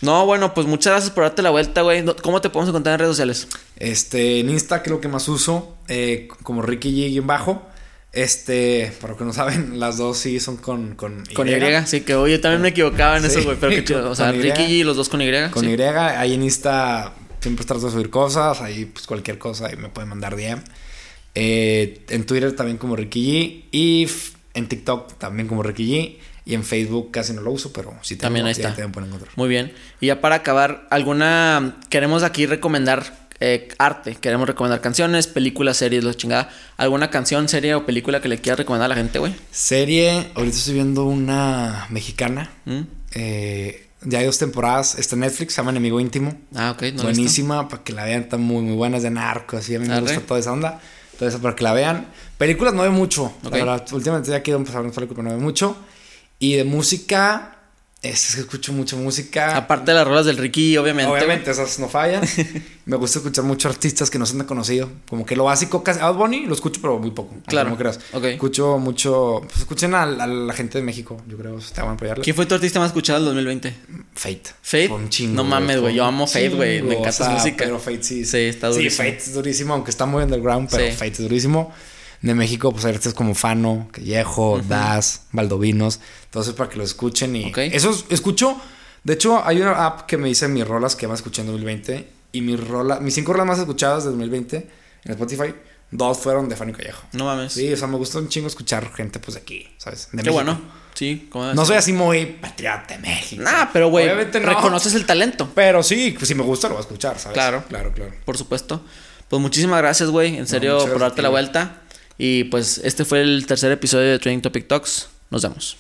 Speaker 1: No, bueno, pues muchas gracias por darte la vuelta, güey. ¿Cómo te podemos encontrar en redes sociales?
Speaker 2: Este, en Insta, lo que más uso, eh, como Ricky G bajo. Este, para los que no saben, las dos sí son con, con
Speaker 1: Con Y, sí, que oye, también me equivocaba en
Speaker 2: Sí,
Speaker 1: eso, güey, pero qué chido. O sea,
Speaker 2: con Y.
Speaker 1: Ricky G, los dos con Y.
Speaker 2: Con
Speaker 1: sí.
Speaker 2: Y, ahí en Insta siempre trato de subir cosas, ahí pues cualquier cosa ahí me pueden mandar DM. Eh, en Twitter también como Ricky G y en TikTok también como Ricky G y en Facebook casi no lo uso, pero sí
Speaker 1: También ahí está.
Speaker 2: te pueden encontrar.
Speaker 1: Muy bien. Y ya para acabar, alguna. Queremos aquí recomendar eh, arte. Queremos recomendar canciones, películas, series, la chingada. ¿Alguna canción, serie o película que le quieras recomendar a la gente, güey?
Speaker 2: Serie, ahorita estoy viendo una mexicana.
Speaker 1: ¿Mm?
Speaker 2: eh, ya hay dos temporadas, está en Netflix, se llama Enemigo Íntimo.
Speaker 1: Ah, ok. No.
Speaker 2: Buenísima, para que la vean, está muy, muy buena, es de narcos, así a mí me
Speaker 1: Arre.
Speaker 2: gusta toda esa onda. Entonces, para que la vean. Películas no veo mucho,
Speaker 1: Ok.
Speaker 2: la verdad. Últimamente ya quiero empezar a ver películas, no veo mucho. Y de música, es que escucho mucha música.
Speaker 1: Aparte de las rolas del Ricky, obviamente.
Speaker 2: Obviamente, esas no fallan. me gusta escuchar mucho artistas que no son tan conocidos. Como que lo básico, casi. Out Bunny lo escucho, pero muy poco.
Speaker 1: Claro.
Speaker 2: No creas.
Speaker 1: Ok.
Speaker 2: Escucho mucho. Pues escuchen a, a la gente de México, yo creo. Está bueno apoyarla.
Speaker 1: ¿Quién fue tu artista más escuchado del 2020?
Speaker 2: Fate.
Speaker 1: ¿Fate?
Speaker 2: Por un chingo,
Speaker 1: No mames, güey, yo amo Fate, güey, me encanta
Speaker 2: o
Speaker 1: su
Speaker 2: sea,
Speaker 1: música.
Speaker 2: Pero Fate sí.
Speaker 1: Sí, está durísimo.
Speaker 2: Sí, Fate es durísimo, aunque está muy underground, pero
Speaker 1: Sí.
Speaker 2: Fate es durísimo. De México, pues hay artistas como Fano, Callejo, Das, Valdovinos. Entonces, para que lo escuchen y.
Speaker 1: Ok.
Speaker 2: Eso es- escucho. De hecho, hay una app que me dice mis rolas que más escuché en 2020. Y mis rolas, mis cinco rolas más escuchadas de 2020 en Spotify, dos fueron de Fano y Callejo.
Speaker 1: No mames.
Speaker 2: Sí, o sea, me gusta un chingo escuchar gente, pues de aquí, ¿sabes? De
Speaker 1: Qué
Speaker 2: México.
Speaker 1: bueno. Sí, ¿cómo debe
Speaker 2: No soy así muy patriota de México.
Speaker 1: Nah, pero güey,
Speaker 2: Obviamente no.
Speaker 1: reconoces el talento.
Speaker 2: Pero sí, pues si me gusta lo voy a escuchar, ¿sabes?
Speaker 1: Claro.
Speaker 2: Claro, claro.
Speaker 1: Por supuesto. Pues muchísimas gracias, güey. En serio, por darte la vuelta. Y pues este fue el tercer episodio de Training Topic Talks. Nos vemos.